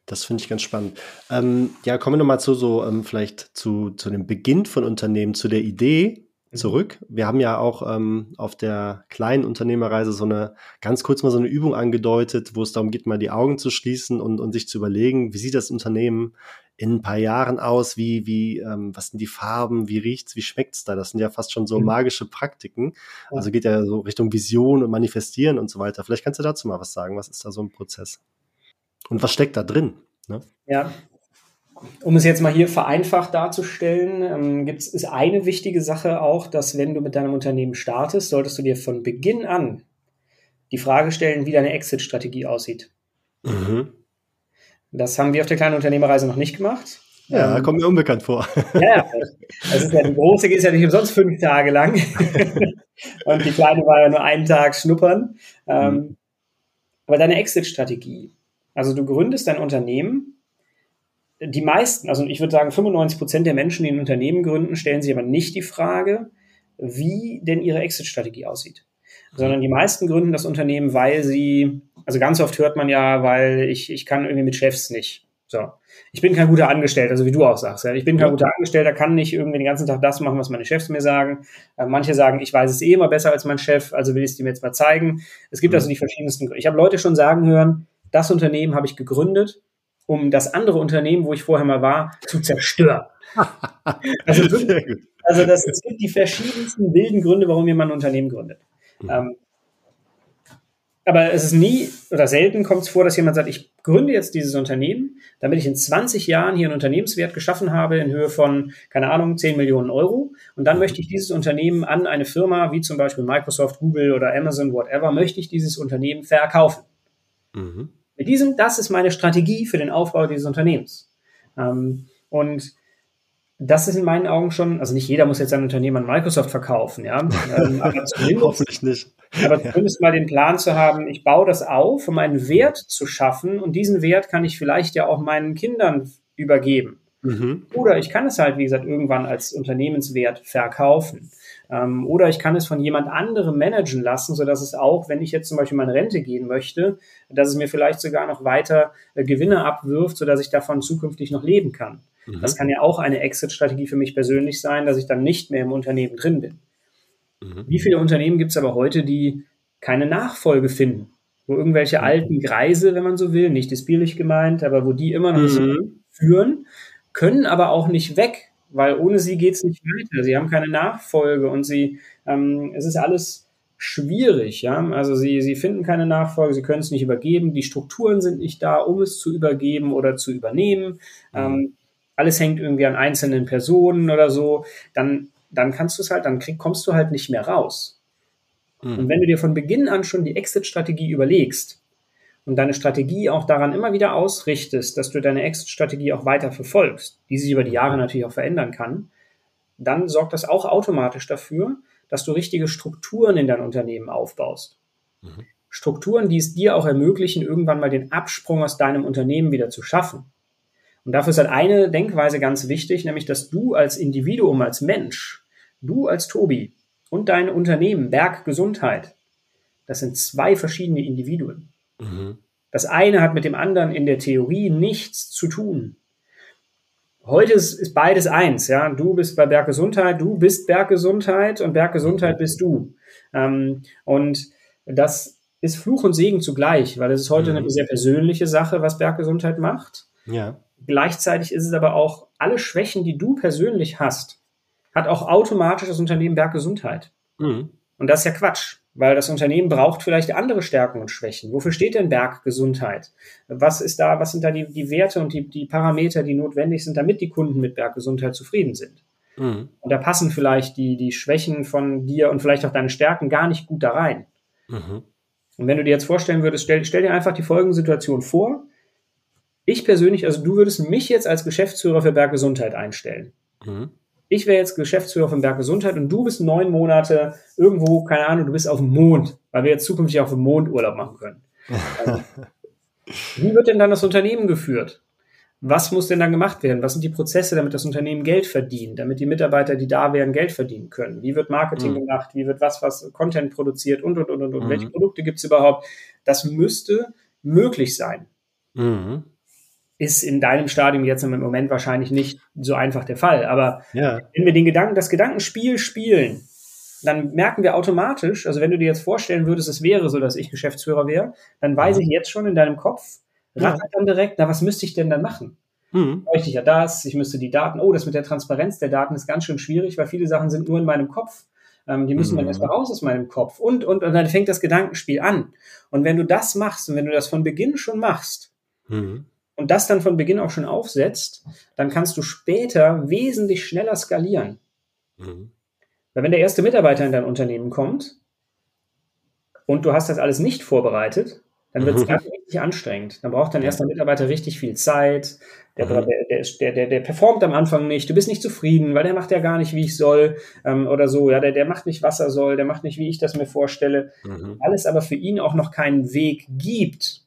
Das finde ich ganz spannend. Ähm, ja, kommen wir nochmal zu so, ähm, vielleicht zu, zu dem Beginn von Unternehmen, zu der Idee. Zurück. Wir haben ja auch ähm, auf der kleinen Unternehmerreise so eine ganz kurz mal so eine Übung angedeutet, wo es darum geht, mal die Augen zu schließen und, und sich zu überlegen, wie sieht das Unternehmen in ein paar Jahren aus, wie, wie, ähm, was sind die Farben, wie riecht's, wie schmeckt's da? Das sind ja fast schon so mhm. magische Praktiken. Also geht ja so Richtung Vision und Manifestieren und so weiter. Vielleicht kannst du dazu mal was sagen. Was ist da so ein Prozess? Und was steckt da drin? Ne? Ja, um es jetzt mal hier vereinfacht darzustellen, ähm, gibt es eine wichtige Sache auch, dass wenn du mit deinem Unternehmen startest, solltest du dir von Beginn an die Frage stellen, wie deine Exit-Strategie aussieht. Mhm. Das haben wir auf der kleinen Unternehmerreise noch nicht gemacht. Ja, ähm, kommt mir unbekannt vor. Ja, das ist ja, die große ist ja nicht umsonst fünf Tage lang. *laughs* Und die kleine war ja nur einen Tag schnuppern. Ähm, mhm. Aber deine Exit-Strategie, also du gründest dein Unternehmen die meisten, also ich würde sagen 95 Prozent der Menschen, die ein Unternehmen gründen, stellen sich aber nicht die Frage, wie denn ihre Exit-Strategie aussieht. Sondern die meisten gründen das Unternehmen, weil sie, also ganz oft hört man ja, weil ich, ich kann irgendwie mit Chefs nicht. So. Ich bin kein guter Angestellter, so wie du auch sagst. Ja. Ich bin kein guter Angestellter, kann nicht irgendwie den ganzen Tag das machen, was meine Chefs mir sagen. Äh, manche sagen, ich weiß es eh immer besser als mein Chef, also will ich es dir jetzt mal zeigen. Es gibt mhm. also die verschiedensten Gründe. Ich habe Leute schon sagen hören, das Unternehmen habe ich gegründet, um das andere Unternehmen, wo ich vorher mal war, zu zerstören. *laughs* also, also das, es gibt die verschiedensten wilden Gründe, warum jemand ein Unternehmen gründet. Mhm. Ähm, aber es ist nie oder selten kommt es vor, dass jemand sagt, ich gründe jetzt dieses Unternehmen, damit ich in 20 Jahren hier einen Unternehmenswert geschaffen habe in Höhe von, keine Ahnung, 10 Millionen Euro. Und dann möchte ich dieses Unternehmen an eine Firma wie zum Beispiel Microsoft, Google oder Amazon, whatever, möchte ich dieses Unternehmen verkaufen. Mhm. Mit diesem, das ist meine Strategie für den Aufbau dieses Unternehmens. Ähm, und das ist in meinen Augen schon, also nicht jeder muss jetzt sein Unternehmen an Microsoft verkaufen, ja. Ähm, aber *laughs* zumindest, nicht. aber zumindest mal den Plan zu haben, ich baue das auf, um einen Wert zu schaffen und diesen Wert kann ich vielleicht ja auch meinen Kindern übergeben. Mhm. Oder ich kann es halt, wie gesagt, irgendwann als Unternehmenswert verkaufen. Ähm, oder ich kann es von jemand anderem managen lassen, sodass es auch, wenn ich jetzt zum Beispiel meine Rente gehen möchte, dass es mir vielleicht sogar noch weiter äh, Gewinne abwirft, sodass ich davon zukünftig noch leben kann. Mhm. Das kann ja auch eine Exit-Strategie für mich persönlich sein, dass ich dann nicht mehr im Unternehmen drin bin. Mhm. Wie viele Unternehmen gibt es aber heute, die keine Nachfolge finden? Wo irgendwelche mhm. alten Greise, wenn man so will, nicht despielig gemeint, aber wo die immer noch mhm. führen, können aber auch nicht weg, weil ohne sie geht es nicht weiter. Sie haben keine Nachfolge und sie, ähm, es ist alles schwierig, ja. Also sie, sie finden keine Nachfolge, sie können es nicht übergeben, die Strukturen sind nicht da, um es zu übergeben oder zu übernehmen. Mhm. Ähm, alles hängt irgendwie an einzelnen Personen oder so. Dann, dann kannst du es halt, dann krieg, kommst du halt nicht mehr raus. Mhm. Und wenn du dir von Beginn an schon die Exit-Strategie überlegst, und deine Strategie auch daran immer wieder ausrichtest, dass du deine Exit-Strategie auch weiter verfolgst, die sich über die Jahre natürlich auch verändern kann, dann sorgt das auch automatisch dafür, dass du richtige Strukturen in dein Unternehmen aufbaust. Mhm. Strukturen, die es dir auch ermöglichen, irgendwann mal den Absprung aus deinem Unternehmen wieder zu schaffen. Und dafür ist halt eine Denkweise ganz wichtig, nämlich dass du als Individuum, als Mensch, du als Tobi und dein Unternehmen, Berg Gesundheit, das sind zwei verschiedene Individuen. Mhm. Das eine hat mit dem anderen in der Theorie nichts zu tun. Heute ist, ist beides eins, ja. Du bist bei Berggesundheit, du bist Berggesundheit und Berggesundheit bist du. Ähm, und das ist Fluch und Segen zugleich, weil es ist heute mhm. eine sehr persönliche Sache, was Berggesundheit macht. Ja. Gleichzeitig ist es aber auch alle Schwächen, die du persönlich hast, hat auch automatisch das Unternehmen Berggesundheit. Mhm. Und das ist ja Quatsch. Weil das Unternehmen braucht vielleicht andere Stärken und Schwächen. Wofür steht denn Berggesundheit? Was ist da, was sind da die, die Werte und die, die Parameter, die notwendig sind, damit die Kunden mit Berggesundheit zufrieden sind? Mhm. Und da passen vielleicht die, die Schwächen von dir und vielleicht auch deine Stärken gar nicht gut da rein. Mhm. Und wenn du dir jetzt vorstellen würdest, stell, stell dir einfach die folgende Situation vor. Ich persönlich, also du würdest mich jetzt als Geschäftsführer für Berggesundheit einstellen. Mhm ich wäre jetzt Geschäftsführer von Berg Gesundheit und du bist neun Monate irgendwo, keine Ahnung, du bist auf dem Mond, weil wir jetzt zukünftig auf dem Mond Urlaub machen können. Also, *laughs* wie wird denn dann das Unternehmen geführt? Was muss denn dann gemacht werden? Was sind die Prozesse, damit das Unternehmen Geld verdient, damit die Mitarbeiter, die da wären, Geld verdienen können? Wie wird Marketing mhm. gemacht? Wie wird was, was Content produziert und, und, und, und, und. Mhm. Welche Produkte gibt es überhaupt? Das müsste möglich sein. Mhm ist in deinem Stadium jetzt im Moment wahrscheinlich nicht so einfach der Fall. Aber ja. wenn wir den Gedanken, das Gedankenspiel spielen, dann merken wir automatisch, also wenn du dir jetzt vorstellen würdest, es wäre so, dass ich Geschäftsführer wäre, dann weiß ja. ich jetzt schon in deinem Kopf, rattert dann direkt, na, was müsste ich denn dann machen? Mhm. Bräuchte ich ja das, ich müsste die Daten, oh, das mit der Transparenz der Daten ist ganz schön schwierig, weil viele Sachen sind nur in meinem Kopf. Ähm, die müssen mhm. dann erstmal raus aus meinem Kopf. Und, und, und dann fängt das Gedankenspiel an. Und wenn du das machst und wenn du das von Beginn schon machst, mhm und das dann von Beginn auch schon aufsetzt, dann kannst du später wesentlich schneller skalieren. Mhm. Weil wenn der erste Mitarbeiter in dein Unternehmen kommt und du hast das alles nicht vorbereitet, dann wird es mhm. richtig anstrengend. Dann braucht dein erster Mitarbeiter richtig viel Zeit. Der, mhm. der, der, der, der, performt am Anfang nicht. Du bist nicht zufrieden, weil der macht ja gar nicht, wie ich soll ähm, oder so. Ja, der, der macht nicht, was er soll. Der macht nicht, wie ich das mir vorstelle. Mhm. Alles aber für ihn auch noch keinen Weg gibt,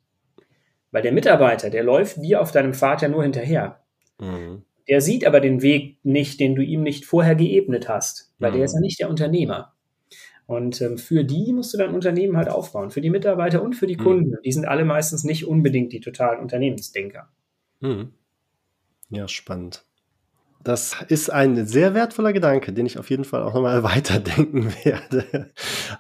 weil der Mitarbeiter, der läuft dir auf deinem Pfad ja nur hinterher. Mhm. Der sieht aber den Weg nicht, den du ihm nicht vorher geebnet hast, weil mhm. der ist ja nicht der Unternehmer. Und ähm, für die musst du dein Unternehmen halt aufbauen, für die Mitarbeiter und für die mhm. Kunden. Die sind alle meistens nicht unbedingt die totalen Unternehmensdenker. Mhm. Ja, spannend. Das ist ein sehr wertvoller Gedanke, den ich auf jeden Fall auch nochmal *laughs* weiterdenken werde.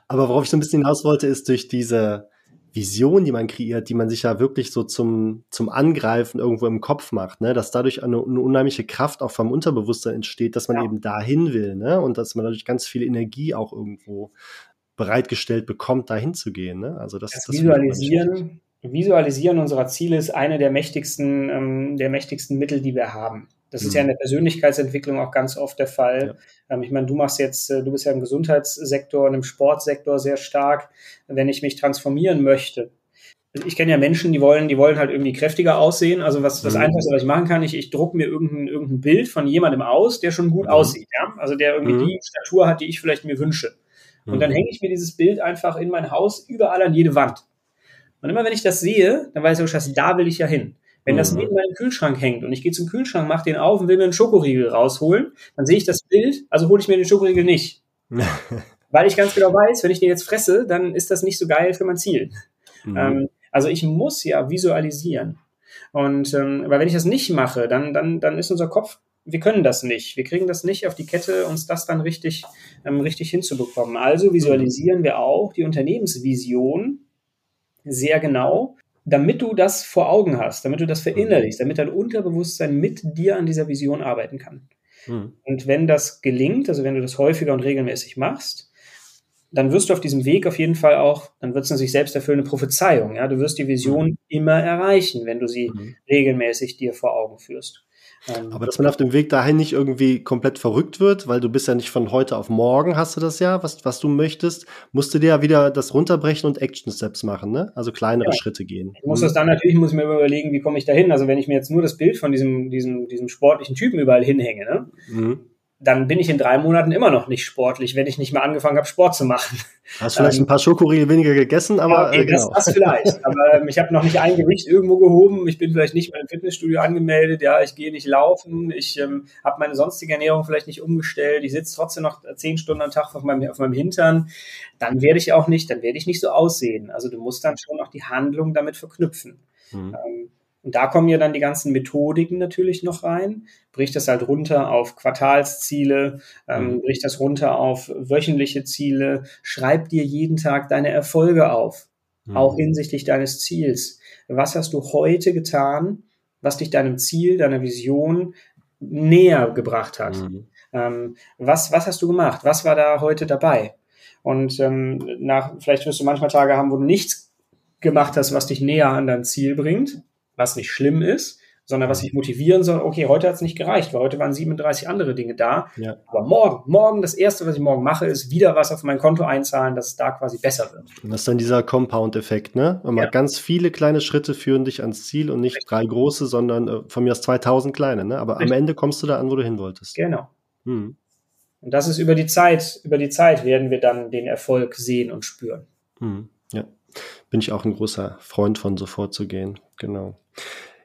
Aber worauf ich so ein bisschen hinaus wollte, ist durch diese Vision, die man kreiert, die man sich ja wirklich so zum, zum Angreifen irgendwo im Kopf macht, ne? dass dadurch eine, eine unheimliche Kraft auch vom Unterbewusstsein entsteht, dass man ja. eben dahin will, ne? Und dass man dadurch ganz viel Energie auch irgendwo bereitgestellt bekommt, dahin zu gehen. Ne? Also das, das, das Visualisieren, Visualisieren unserer Ziele ist eine der mächtigsten, ähm, der mächtigsten Mittel, die wir haben. Das mhm. ist ja in der Persönlichkeitsentwicklung auch ganz oft der Fall. Ja. Ähm, ich meine, du machst jetzt, äh, du bist ja im Gesundheitssektor und im Sportsektor sehr stark. Wenn ich mich transformieren möchte, ich kenne ja Menschen, die wollen, die wollen halt irgendwie kräftiger aussehen. Also was das mhm. Einfachste, was ich machen kann, ich, ich drucke mir irgendein, irgendein Bild von jemandem aus, der schon gut mhm. aussieht, ja. Also der irgendwie mhm. die Statur hat, die ich vielleicht mir wünsche. Und dann mhm. hänge ich mir dieses Bild einfach in mein Haus überall an jede Wand. Und immer wenn ich das sehe, dann weiß ich, oh Scheiße, da will ich ja hin. Wenn das mhm. neben meinem Kühlschrank hängt und ich gehe zum Kühlschrank, mache den auf und will mir einen Schokoriegel rausholen, dann sehe ich das Bild, also hole ich mir den Schokoriegel nicht. *laughs* Weil ich ganz genau weiß, wenn ich den jetzt fresse, dann ist das nicht so geil für mein Ziel. Mhm. Ähm, also ich muss ja visualisieren. Und ähm, weil wenn ich das nicht mache, dann, dann, dann ist unser Kopf, wir können das nicht. Wir kriegen das nicht auf die Kette, uns das dann richtig, ähm, richtig hinzubekommen. Also visualisieren wir auch die Unternehmensvision sehr genau damit du das vor Augen hast, damit du das verinnerlichst, damit dein Unterbewusstsein mit dir an dieser Vision arbeiten kann. Mhm. Und wenn das gelingt, also wenn du das häufiger und regelmäßig machst, dann wirst du auf diesem Weg auf jeden Fall auch, dann wird es eine sich selbst erfüllende Prophezeiung. Ja? Du wirst die Vision mhm. immer erreichen, wenn du sie mhm. regelmäßig dir vor Augen führst. Ähm, Aber dass man auf dem Weg dahin nicht irgendwie komplett verrückt wird, weil du bist ja nicht von heute auf morgen, hast du das ja, was, was du möchtest, musst du dir ja wieder das runterbrechen und Action Steps machen, ne? Also kleinere ja. Schritte gehen. Ich muss das dann natürlich, muss ich mir überlegen, wie komme ich da hin? Also wenn ich mir jetzt nur das Bild von diesem, diesem, diesem sportlichen Typen überall hinhänge, ne? Mhm. Dann bin ich in drei Monaten immer noch nicht sportlich, wenn ich nicht mal angefangen habe, Sport zu machen. Hast vielleicht ähm, ein paar Schokoriegel weniger gegessen, aber okay, äh, genau. das, das vielleicht. aber ähm, ich habe noch nicht ein Gewicht irgendwo gehoben. Ich bin vielleicht nicht mal im Fitnessstudio angemeldet. Ja, ich gehe nicht laufen. Ich ähm, habe meine sonstige Ernährung vielleicht nicht umgestellt. Ich sitze trotzdem noch zehn Stunden am Tag auf meinem, auf meinem Hintern. Dann werde ich auch nicht, dann werde ich nicht so aussehen. Also du musst dann schon auch die Handlung damit verknüpfen. Mhm. Ähm, und da kommen ja dann die ganzen Methodiken natürlich noch rein. Bricht das halt runter auf Quartalsziele, ähm, mhm. bricht das runter auf wöchentliche Ziele. Schreib dir jeden Tag deine Erfolge auf, mhm. auch hinsichtlich deines Ziels. Was hast du heute getan, was dich deinem Ziel, deiner Vision näher gebracht hat? Mhm. Ähm, was, was hast du gemacht? Was war da heute dabei? Und ähm, nach, vielleicht wirst du manchmal Tage haben, wo du nichts gemacht hast, was dich näher an dein Ziel bringt was nicht schlimm ist, sondern was sich motivieren soll, okay, heute hat es nicht gereicht, weil heute waren 37 andere Dinge da. Ja. Aber morgen, morgen, das Erste, was ich morgen mache, ist wieder was auf mein Konto einzahlen, dass es da quasi besser wird. Und das ist dann dieser Compound-Effekt, ne? Und ja. ganz viele kleine Schritte führen dich ans Ziel und nicht Richtig. drei große, sondern äh, von mir aus 2000 kleine, ne? Aber Richtig. am Ende kommst du da an, wo du hin wolltest. Genau. Hm. Und das ist über die Zeit, über die Zeit werden wir dann den Erfolg sehen und spüren. Hm. Ja. Bin ich auch ein großer Freund von, so vorzugehen. Genau.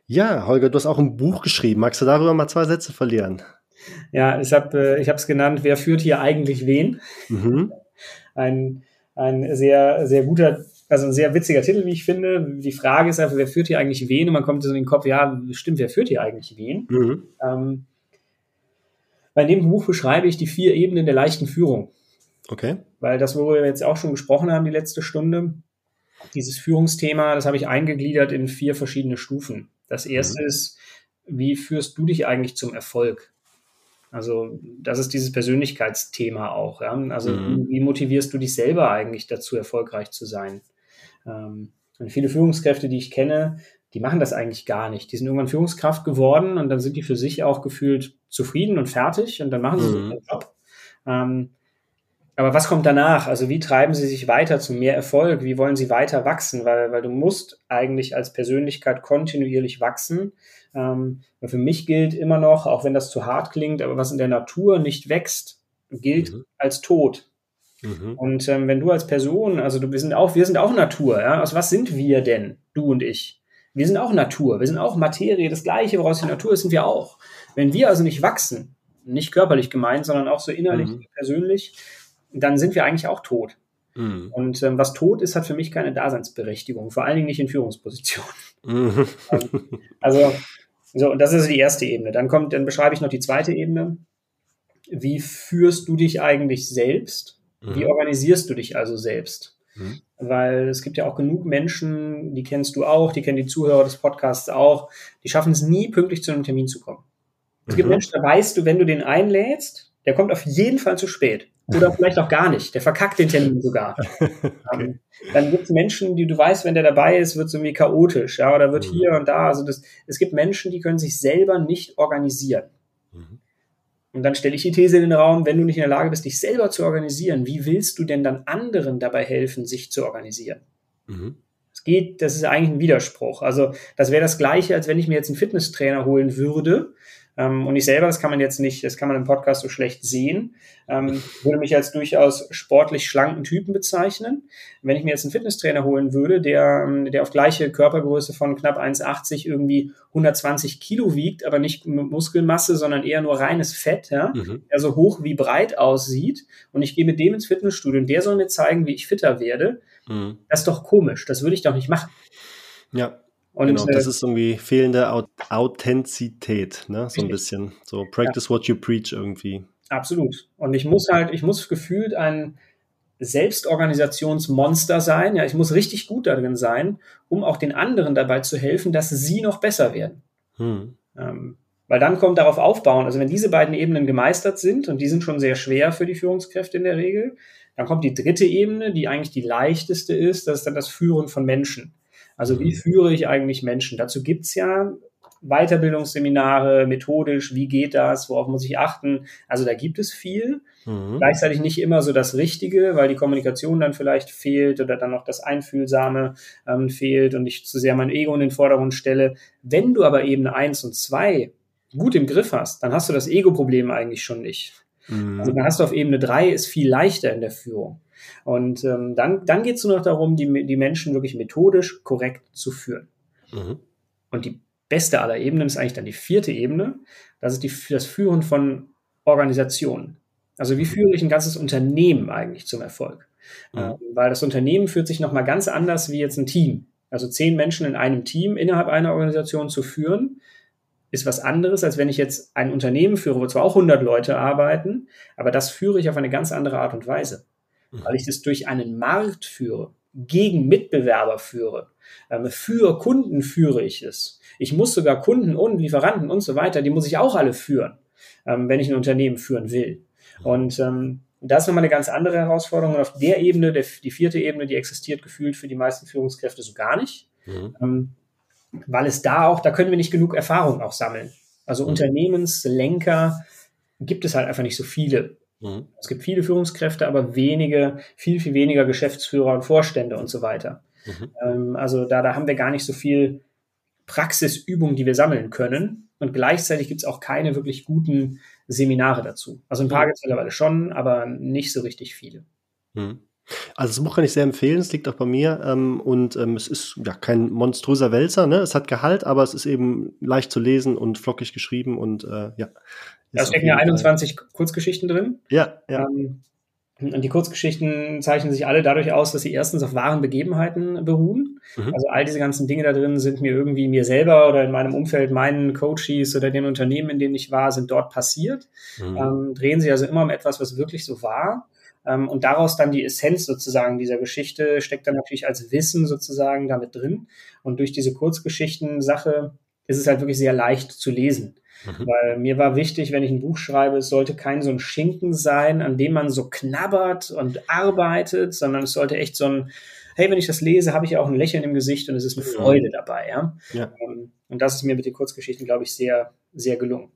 Ja, Holger, du hast auch ein Buch geschrieben. Magst du darüber mal zwei Sätze verlieren? Ja, ich habe äh, es genannt, wer führt hier eigentlich wen? Mhm. Ein, ein sehr, sehr guter, also ein sehr witziger Titel, wie ich finde. Die Frage ist einfach, wer führt hier eigentlich wen? Und man kommt so in den Kopf, ja, stimmt, wer führt hier eigentlich wen? Mhm. Ähm, bei dem Buch beschreibe ich die vier Ebenen der leichten Führung. Okay. Weil das, wo wir jetzt auch schon gesprochen haben, die letzte Stunde, dieses Führungsthema, das habe ich eingegliedert in vier verschiedene Stufen. Das erste mhm. ist, wie führst du dich eigentlich zum Erfolg? Also das ist dieses Persönlichkeitsthema auch. Ja? Also mhm. wie, motivierst du dich selber eigentlich dazu, erfolgreich zu sein? Ähm, und viele Führungskräfte, die ich kenne, die machen das eigentlich gar nicht. Die sind irgendwann Führungskraft geworden und dann sind die für sich auch gefühlt zufrieden und fertig und dann machen sie mhm. so ihren Job. Ähm, aber was kommt danach? Also wie treiben Sie sich weiter zu mehr Erfolg? Wie wollen Sie weiter wachsen? Weil, weil du musst eigentlich als Persönlichkeit kontinuierlich wachsen. Ähm, für mich gilt immer noch, auch wenn das zu hart klingt, aber was in der Natur nicht wächst, gilt mhm. als tot. Mhm. Und ähm, wenn du als Person, also du, wir sind auch, wir sind auch Natur, ja? Aus was sind wir denn, du und ich? Wir sind auch Natur, wir sind auch Materie, das Gleiche, woraus die Natur ist, sind wir auch. Wenn wir also nicht wachsen, nicht körperlich gemeint, sondern auch so innerlich, mhm. persönlich, dann sind wir eigentlich auch tot. Mhm. Und ähm, was tot ist, hat für mich keine Daseinsberechtigung, vor allen Dingen nicht in Führungspositionen. Mhm. *laughs* also, so, und das ist die erste Ebene. Dann kommt, dann beschreibe ich noch die zweite Ebene. Wie führst du dich eigentlich selbst? Mhm. Wie organisierst du dich also selbst? Mhm. Weil es gibt ja auch genug Menschen, die kennst du auch, die kennen die Zuhörer des Podcasts auch, die schaffen es nie, pünktlich zu einem Termin zu kommen. Es gibt mhm. Menschen, da weißt du, wenn du den einlädst, der kommt auf jeden Fall zu spät. Oder vielleicht auch gar nicht. Der verkackt den Termin sogar. *laughs* okay. ähm, dann gibt es Menschen, die du weißt, wenn der dabei ist, wird es irgendwie chaotisch, ja, oder wird mhm. hier und da. Also das, es gibt Menschen, die können sich selber nicht organisieren. Mhm. Und dann stelle ich die These in den Raum, wenn du nicht in der Lage bist, dich selber zu organisieren, wie willst du denn dann anderen dabei helfen, sich zu organisieren? Mhm. Es geht, das ist eigentlich ein Widerspruch. Also das wäre das Gleiche, als wenn ich mir jetzt einen Fitnesstrainer holen würde, und ich selber, das kann man jetzt nicht, das kann man im Podcast so schlecht sehen, ähm, würde mich als durchaus sportlich schlanken Typen bezeichnen. Wenn ich mir jetzt einen Fitnesstrainer holen würde, der, ähm, der auf gleiche Körpergröße von knapp 1,80 irgendwie 120 Kilo wiegt, aber nicht Muskelmasse, sondern eher nur reines Fett, ja, mhm. der so hoch wie breit aussieht und ich gehe mit dem ins Fitnessstudio und der soll mir zeigen, wie ich fitter werde, mhm. das ist doch komisch, das würde ich doch nicht machen. Ja, und, genau, das äh, ist irgendwie fehlende Authentizität, ne? So ein bisschen. So practice ja. what you preach irgendwie. Absolut. Und ich muss halt, ich muss gefühlt ein Selbstorganisationsmonster sein. Ja, ich muss richtig gut darin sein, um auch den anderen dabei zu helfen, dass sie noch besser werden. Hm. Ähm, weil dann kommt darauf aufbauen, also wenn diese beiden Ebenen gemeistert sind, und die sind schon sehr schwer für die Führungskräfte in der Regel, dann kommt die dritte Ebene, die eigentlich die leichteste ist, das ist dann das Führen von Menschen. Also wie führe ich eigentlich Menschen? Dazu gibt's ja Weiterbildungsseminare, methodisch, wie geht das, worauf muss ich achten? Also da gibt es viel. Mhm. Gleichzeitig nicht immer so das Richtige, weil die Kommunikation dann vielleicht fehlt oder dann noch das Einfühlsame ähm, fehlt und ich zu sehr mein Ego in den Vordergrund stelle. Wenn du aber Ebene eins und zwei gut im Griff hast, dann hast du das Ego-Problem eigentlich schon nicht. Mhm. Also dann hast du auf Ebene drei ist viel leichter in der Führung. Und ähm, dann, dann geht es nur noch darum, die, die Menschen wirklich methodisch korrekt zu führen. Mhm. Und die beste aller Ebenen ist eigentlich dann die vierte Ebene. Das ist die, das Führen von Organisationen. Also wie führe ich ein ganzes Unternehmen eigentlich zum Erfolg? Mhm. Ähm, weil das Unternehmen führt sich nochmal ganz anders wie jetzt ein Team. Also zehn Menschen in einem Team innerhalb einer Organisation zu führen, ist was anderes, als wenn ich jetzt ein Unternehmen führe, wo zwar auch 100 Leute arbeiten, aber das führe ich auf eine ganz andere Art und Weise, mhm. Weil ich das durch einen Markt führe, gegen Mitbewerber führe, ähm, für Kunden führe ich es. Ich muss sogar Kunden und Lieferanten und so weiter, die muss ich auch alle führen, ähm, wenn ich ein Unternehmen führen will. Mhm. Und ähm, das ist nochmal eine ganz andere Herausforderung. Und auf der Ebene, der, die vierte Ebene, die existiert gefühlt für die meisten Führungskräfte so gar nicht. Mhm weil es da auch, da können wir nicht genug Erfahrung auch sammeln. Also mhm. Unternehmenslenker gibt es halt einfach nicht so viele. Mhm. Es gibt viele Führungskräfte, aber wenige, viel, viel weniger Geschäftsführer und Vorstände und so weiter. Mhm. Ähm, also da, da haben wir gar nicht so viel Praxisübung, die wir sammeln können. Und gleichzeitig gibt es auch keine wirklich guten Seminare dazu. Also ein paar mhm. gibt es mittlerweile schon, aber nicht so richtig viele. Mhm. Also das Buch kann ich sehr empfehlen, es liegt auch bei mir ähm, und ähm, es ist ja kein monströser Wälzer, ne? Es hat Gehalt, aber es ist eben leicht zu lesen und flockig geschrieben und äh, ja. Da stecken ja 21 Fall. Kurzgeschichten drin. Ja, ja. Ähm, und die Kurzgeschichten zeichnen sich alle dadurch aus, dass sie erstens auf wahren Begebenheiten beruhen. Mhm. Also all diese ganzen Dinge da drin sind mir irgendwie mir selber oder in meinem Umfeld, meinen Coaches oder den Unternehmen, in denen ich war, sind dort passiert. Mhm. Ähm, drehen sie also immer um etwas, was wirklich so war. Ähm, und daraus dann die Essenz sozusagen dieser Geschichte steckt dann natürlich als Wissen sozusagen damit drin. Und durch diese Kurzgeschichten-Sache ist es halt wirklich sehr leicht zu lesen. Mhm. Weil mir war wichtig, wenn ich ein Buch schreibe, es sollte kein so ein Schinken sein, an dem man so knabbert und arbeitet, sondern es sollte echt so ein, hey, wenn ich das lese, habe ich auch ein Lächeln im Gesicht und es ist eine Freude dabei. Ja? ja. Ähm, und das ist mir mit den Kurzgeschichten, glaube ich, sehr, sehr gelungen.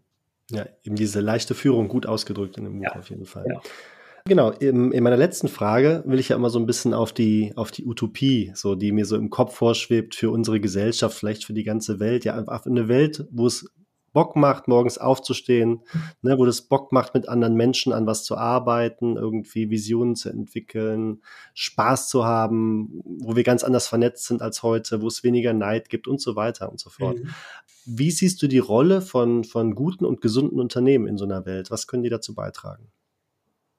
Ja, eben diese leichte Führung gut ausgedrückt in dem Buch ja. auf jeden Fall. Ja. Genau, in, in meiner letzten Frage will ich ja immer so ein bisschen auf die, auf die Utopie, so die mir so im Kopf vorschwebt für unsere Gesellschaft, vielleicht für die ganze Welt, ja, einfach eine Welt, wo es Bock macht, morgens aufzustehen, ne, wo das Bock macht, mit anderen Menschen an was zu arbeiten, irgendwie Visionen zu entwickeln, Spaß zu haben, wo wir ganz anders vernetzt sind als heute, wo es weniger Neid gibt und so weiter und so fort. Mhm. Wie siehst du die Rolle von, von guten und gesunden Unternehmen in so einer Welt? Was können die dazu beitragen?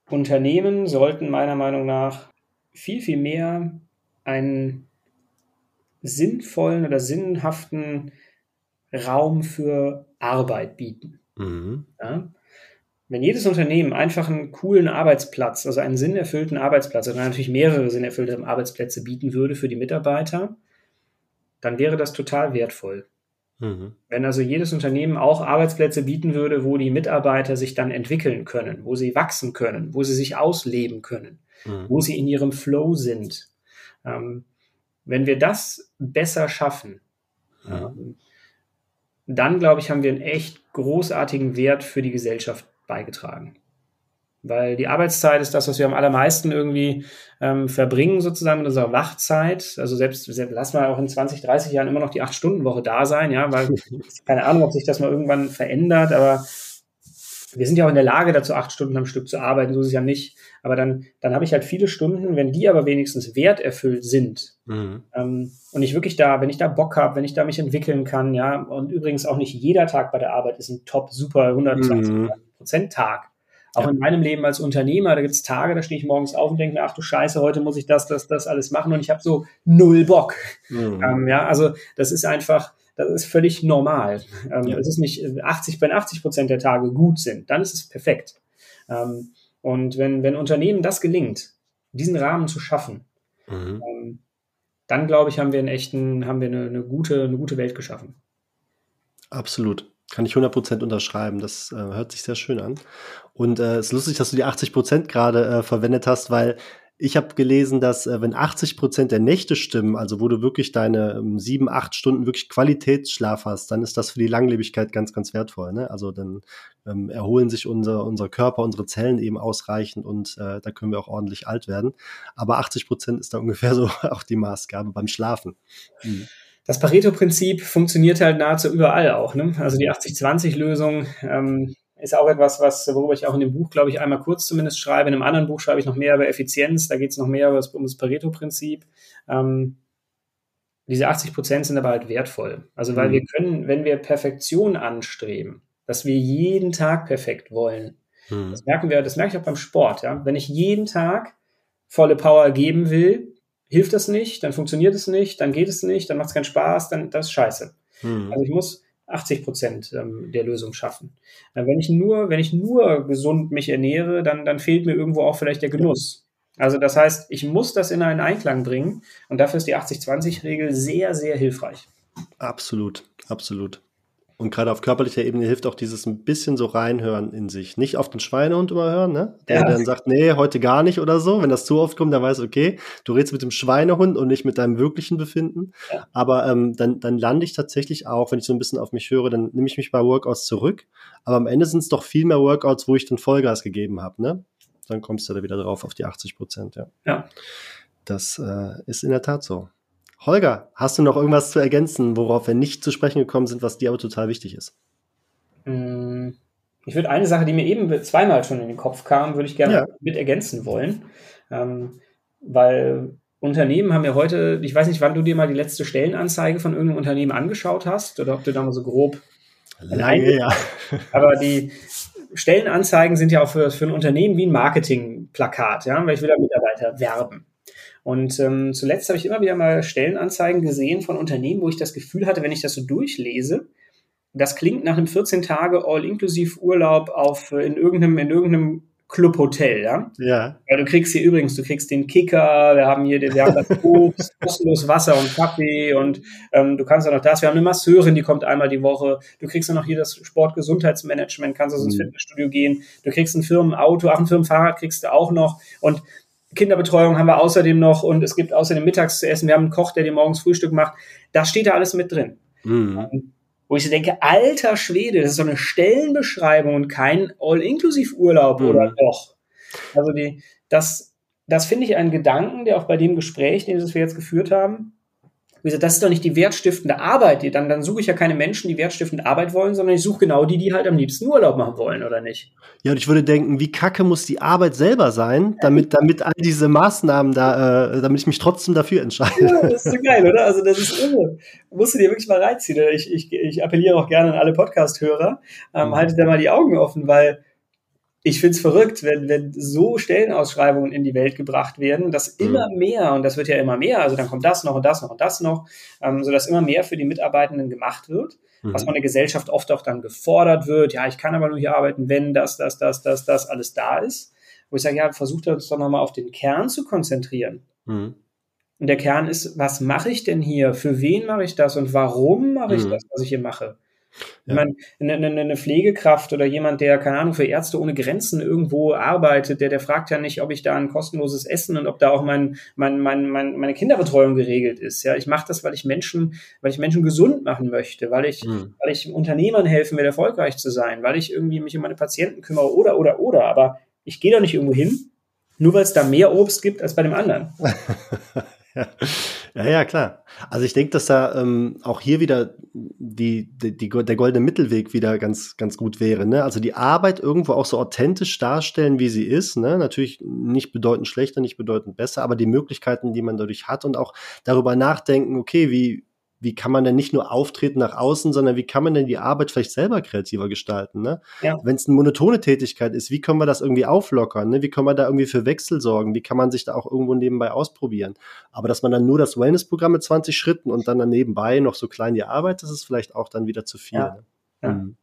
Unternehmen sollten meiner Meinung nach viel, viel mehr einen sinnvollen oder sinnhaften Raum für Arbeit bieten. Mhm. Ja? Wenn jedes Unternehmen einfach einen coolen Arbeitsplatz, also einen sinnerfüllten Arbeitsplatz, oder natürlich mehrere sinnerfüllte Arbeitsplätze bieten würde für die Mitarbeiter, dann wäre das total wertvoll. Mhm. Wenn also jedes Unternehmen auch Arbeitsplätze bieten würde, wo die Mitarbeiter sich dann entwickeln können, wo sie wachsen können, wo sie sich ausleben können, mhm. wo sie in ihrem Flow sind. Ähm, wenn wir das besser schaffen, mhm. dann glaube ich, haben wir einen echt großartigen Wert für die Gesellschaft beigetragen. Weil die Arbeitszeit ist das, was wir am allermeisten irgendwie ähm, verbringen, sozusagen in unserer Wachzeit. Also selbst, selbst lass mal auch in 20, 30 Jahren immer noch die 8-Stunden-Woche da sein, ja, weil *laughs* keine Ahnung, ob sich das mal irgendwann verändert, aber wir sind ja auch in der Lage, dazu acht Stunden am Stück zu arbeiten, so ist es ja nicht. Aber dann, dann habe ich halt viele Stunden, wenn die aber wenigstens werterfüllt sind mhm. ähm, und ich wirklich da, wenn ich da Bock habe, wenn ich da mich entwickeln kann, ja, und übrigens auch nicht jeder Tag bei der Arbeit ist ein top, super 120 mhm. Prozent Tag. Auch ja. in meinem Leben als Unternehmer, da gibt es Tage, da stehe ich morgens auf und denke mir, ach du Scheiße, heute muss ich das, das, das alles machen und ich habe so null Bock. Mhm. Ähm, ja, also das ist einfach, das ist völlig normal. Ähm, ja. Es ist nicht 80, wenn 80 Prozent der Tage gut sind, dann ist es perfekt. Ähm, und wenn, wenn Unternehmen das gelingt, diesen Rahmen zu schaffen, mhm. ähm, dann glaube ich, haben wir einen echten, haben wir eine, eine, gute, eine gute Welt geschaffen. Absolut. Kann ich 100% unterschreiben. Das äh, hört sich sehr schön an. Und äh, es ist lustig, dass du die 80% gerade äh, verwendet hast, weil ich habe gelesen, dass äh, wenn 80 Prozent der Nächte stimmen, also wo du wirklich deine ähm, sieben, acht Stunden wirklich Qualitätsschlaf hast, dann ist das für die Langlebigkeit ganz, ganz wertvoll. Ne? Also dann ähm, erholen sich unser, unser Körper, unsere Zellen eben ausreichend und äh, da können wir auch ordentlich alt werden. Aber 80 Prozent ist da *laughs* ungefähr so auch die Maßgabe beim Schlafen. Mhm. Das Pareto-Prinzip funktioniert halt nahezu überall auch. Ne? Also die 80-20-Lösung ähm, ist auch etwas, was, worüber ich auch in dem Buch, glaube ich, einmal kurz zumindest schreibe. In einem anderen Buch schreibe ich noch mehr über Effizienz. Da geht es noch mehr über das, um das Pareto-Prinzip. Ähm, diese 80 Prozent sind aber halt wertvoll. Also weil mhm. wir können, wenn wir Perfektion anstreben, dass wir jeden Tag perfekt wollen, mhm. das merken wir, das merke ich auch beim Sport. Ja? Wenn ich jeden Tag volle Power geben will, hilft das nicht, dann funktioniert es nicht, dann geht es nicht, dann macht es keinen Spaß, dann das ist scheiße. Mhm. Also ich muss 80 Prozent ähm, der Lösung schaffen. Äh, wenn ich nur, wenn ich nur gesund mich ernähre, dann, dann fehlt mir irgendwo auch vielleicht der Genuss. Also das heißt, ich muss das in einen Einklang bringen und dafür ist die 80-20-Regel sehr, sehr hilfreich. Absolut, absolut. Und gerade auf körperlicher Ebene hilft auch dieses ein bisschen so reinhören in sich. Nicht auf den Schweinehund immer hören, ne? Der ja. dann sagt, nee, heute gar nicht oder so. Wenn das zu oft kommt, dann weiß okay, du redest mit dem Schweinehund und nicht mit deinem wirklichen Befinden. Ja. Aber ähm, dann, dann lande ich tatsächlich auch, wenn ich so ein bisschen auf mich höre, dann nehme ich mich bei Workouts zurück. Aber am Ende sind es doch viel mehr Workouts, wo ich dann Vollgas gegeben habe, ne? dann kommst du da wieder drauf auf die 80 Prozent, ja. Ja. Das äh, ist in der Tat so. Holger, hast du noch irgendwas zu ergänzen, worauf wir nicht zu sprechen gekommen sind, was dir aber total wichtig ist? Mm, ich würde eine Sache, die mir eben zweimal schon in den Kopf kam, würde ich gerne ja. mit ergänzen wollen. Ähm, weil Unternehmen haben ja heute, ich weiß nicht, wann du dir mal die letzte Stellenanzeige von irgendeinem Unternehmen angeschaut hast oder ob du da mal so grob. Lange, ja. Aber die, Stellenanzeigen sind ja auch für, für ein Unternehmen wie ein Marketingplakat, ja, weil ich will da Mitarbeiter werben. Und ähm, zuletzt habe ich immer wieder mal Stellenanzeigen gesehen von Unternehmen, wo ich das Gefühl hatte, wenn ich das so durchlese, das klingt nach einem 14 Tage All-Inklusiv-Urlaub auf in irgendeinem in irgendeinem Clubhotel, ja? Ja. Weil du kriegst hier übrigens, du kriegst den Kicker, wir haben hier, wir haben das *laughs* Obst, kostenlos Wasser und Kaffee und ähm, du kannst auch noch das. Wir haben eine Masseurin, die kommt einmal die Woche. Du kriegst dann noch hier das Sportgesundheitsmanagement, kannst also ins mhm. Fitnessstudio gehen. Du kriegst ein Firmenauto, auch ein Firmenfahrrad kriegst du auch noch und Kinderbetreuung haben wir außerdem noch und es gibt außerdem mittags zu essen. Wir haben einen Koch, der dir morgens Frühstück macht. Da steht da alles mit drin. Mhm. Wo ich so denke, alter Schwede, das ist so eine Stellenbeschreibung und kein All-Inklusiv-Urlaub mhm. oder doch. Also die, das, das finde ich einen Gedanken, der auch bei dem Gespräch, den wir jetzt geführt haben, wie gesagt, das ist doch nicht die wertstiftende Arbeit. Die, dann, dann suche ich ja keine Menschen, die wertstiftende Arbeit wollen, sondern ich suche genau die, die halt am liebsten Urlaub machen wollen, oder nicht? Ja, und ich würde denken, wie kacke muss die Arbeit selber sein, damit, damit all diese Maßnahmen da, äh, damit ich mich trotzdem dafür entscheide. Ja, das ist so geil, oder? Also das ist irre. Musst du dir wirklich mal reinziehen. Ich, ich, ich appelliere auch gerne an alle Podcast-Hörer, ähm, mhm. haltet da mal die Augen offen, weil ich finde es verrückt, wenn, wenn so Stellenausschreibungen in die Welt gebracht werden, dass mhm. immer mehr, und das wird ja immer mehr, also dann kommt das noch und das noch und das noch, ähm, sodass immer mehr für die Mitarbeitenden gemacht wird, mhm. was von der Gesellschaft oft auch dann gefordert wird. Ja, ich kann aber nur hier arbeiten, wenn das, das, das, das, das alles da ist. Wo ich sage, ja, versucht uns doch nochmal auf den Kern zu konzentrieren. Mhm. Und der Kern ist, was mache ich denn hier? Für wen mache ich das? Und warum mache ich mhm. das, was ich hier mache? Ja. Ich meine, eine, eine Pflegekraft oder jemand, der, keine Ahnung, für Ärzte ohne Grenzen irgendwo arbeitet, der, der fragt ja nicht, ob ich da ein kostenloses Essen und ob da auch mein, mein, mein, mein meine Kinderbetreuung geregelt ist. Ja, ich mache das, weil ich Menschen, weil ich Menschen gesund machen möchte, weil ich, mhm. weil ich Unternehmern helfen will, erfolgreich zu sein, weil ich irgendwie mich um meine Patienten kümmere oder, oder, oder. Aber ich gehe doch nicht irgendwo hin, nur weil es da mehr Obst gibt als bei dem anderen. *laughs* *laughs* ja, ja, klar. Also ich denke, dass da ähm, auch hier wieder die, die, die, der goldene Mittelweg wieder ganz, ganz gut wäre. Ne? Also die Arbeit irgendwo auch so authentisch darstellen, wie sie ist. Ne? Natürlich nicht bedeutend schlechter, nicht bedeutend besser, aber die Möglichkeiten, die man dadurch hat und auch darüber nachdenken, okay, wie, wie kann man denn nicht nur auftreten nach außen, sondern wie kann man denn die Arbeit vielleicht selber kreativer gestalten? Ne? Ja. Wenn es eine monotone Tätigkeit ist, wie können wir das irgendwie auflockern? Ne? Wie können wir da irgendwie für Wechsel sorgen? Wie kann man sich da auch irgendwo nebenbei ausprobieren? Aber dass man dann nur das Wellness-Programm mit 20 Schritten und dann, dann nebenbei noch so klein die Arbeit, das ist vielleicht auch dann wieder zu viel. Ja. Ne? Ja. Mhm.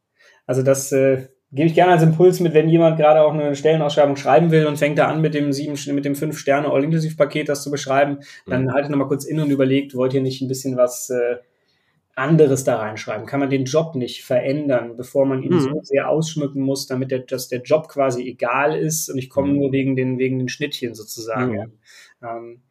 Also das äh, gebe ich gerne als Impuls mit, wenn jemand gerade auch eine Stellenausschreibung schreiben will und fängt da an mit dem sieben, mit dem fünf Sterne All-Inklusiv-Paket das zu beschreiben, dann mhm. haltet nochmal kurz in und überlegt, wollt ihr nicht ein bisschen was äh, anderes da reinschreiben? Kann man den Job nicht verändern, bevor man ihn mhm. so sehr ausschmücken muss, damit der, dass der Job quasi egal ist und ich komme mhm. nur wegen den, wegen den Schnittchen sozusagen. Ähm,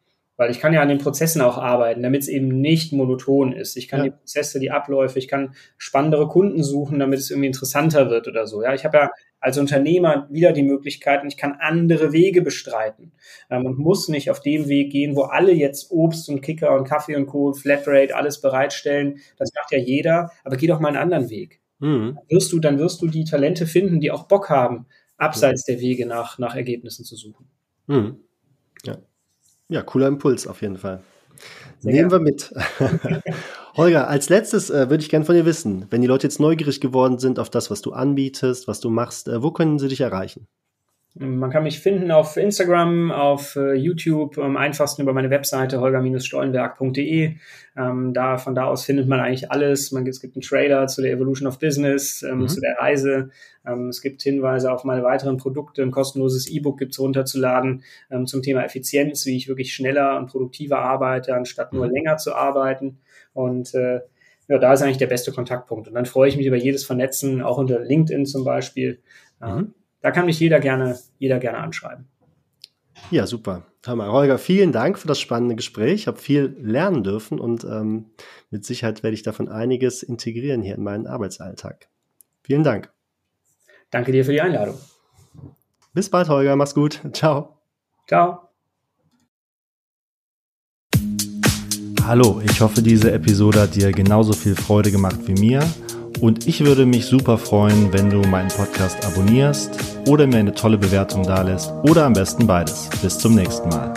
Weil ich kann ja an den Prozessen auch arbeiten, damit es eben nicht monoton ist. Ich kann Ja. die Prozesse, die Abläufe, ich kann spannendere Kunden suchen, damit es irgendwie interessanter wird oder so. Ja, ich habe ja als Unternehmer wieder die Möglichkeit und ich kann andere Wege bestreiten ähm, und muss nicht auf dem Weg gehen, wo alle jetzt Obst und Kicker und Kaffee und Co., Flatrate, alles bereitstellen. Das macht ja jeder, aber geh doch mal einen anderen Weg. Mhm. Wirst du, dann wirst du die Talente finden, die auch Bock haben, abseits der Wege nach, nach Ergebnissen zu suchen. Mhm. Ja. cooler Impuls auf jeden Fall. Sehr Nehmen wir mit. *laughs* Holger, als letztes äh, würde ich gerne von dir wissen, wenn die Leute jetzt neugierig geworden sind auf das, was du anbietest, was du machst, äh, wo können sie dich erreichen? Man kann mich finden auf Instagram, auf äh, YouTube, am einfachsten über meine Webseite holger-stollenberg.de. Ähm, da, von da aus findet man eigentlich alles. Man, es gibt einen Trailer zu der Evolution of Business, ähm, Mhm. zu der Reise. Ähm, es gibt Hinweise auf meine weiteren Produkte. Ein kostenloses E-Book gibt es runterzuladen ähm, zum Thema Effizienz, wie ich wirklich schneller und produktiver arbeite, anstatt nur Mhm. länger zu arbeiten. Und äh, ja, da ist eigentlich der beste Kontaktpunkt. Und dann freue ich mich über jedes Vernetzen, auch unter LinkedIn zum Beispiel. Ähm, Mhm. Da kann mich jeder gerne, jeder gerne anschreiben. Ja, super. Hammer. Holger, vielen Dank für das spannende Gespräch. Ich habe viel lernen dürfen und ähm, mit Sicherheit werde ich davon einiges integrieren hier in meinen Arbeitsalltag. Vielen Dank. Danke dir für die Einladung. Bis bald, Holger. Mach's gut. *laughs* Ciao. Ciao. Hallo, ich hoffe, diese Episode hat dir genauso viel Freude gemacht wie mir. Und ich würde mich super freuen, wenn du meinen Podcast abonnierst oder mir eine tolle Bewertung dalässt oder am besten beides. Bis zum nächsten Mal.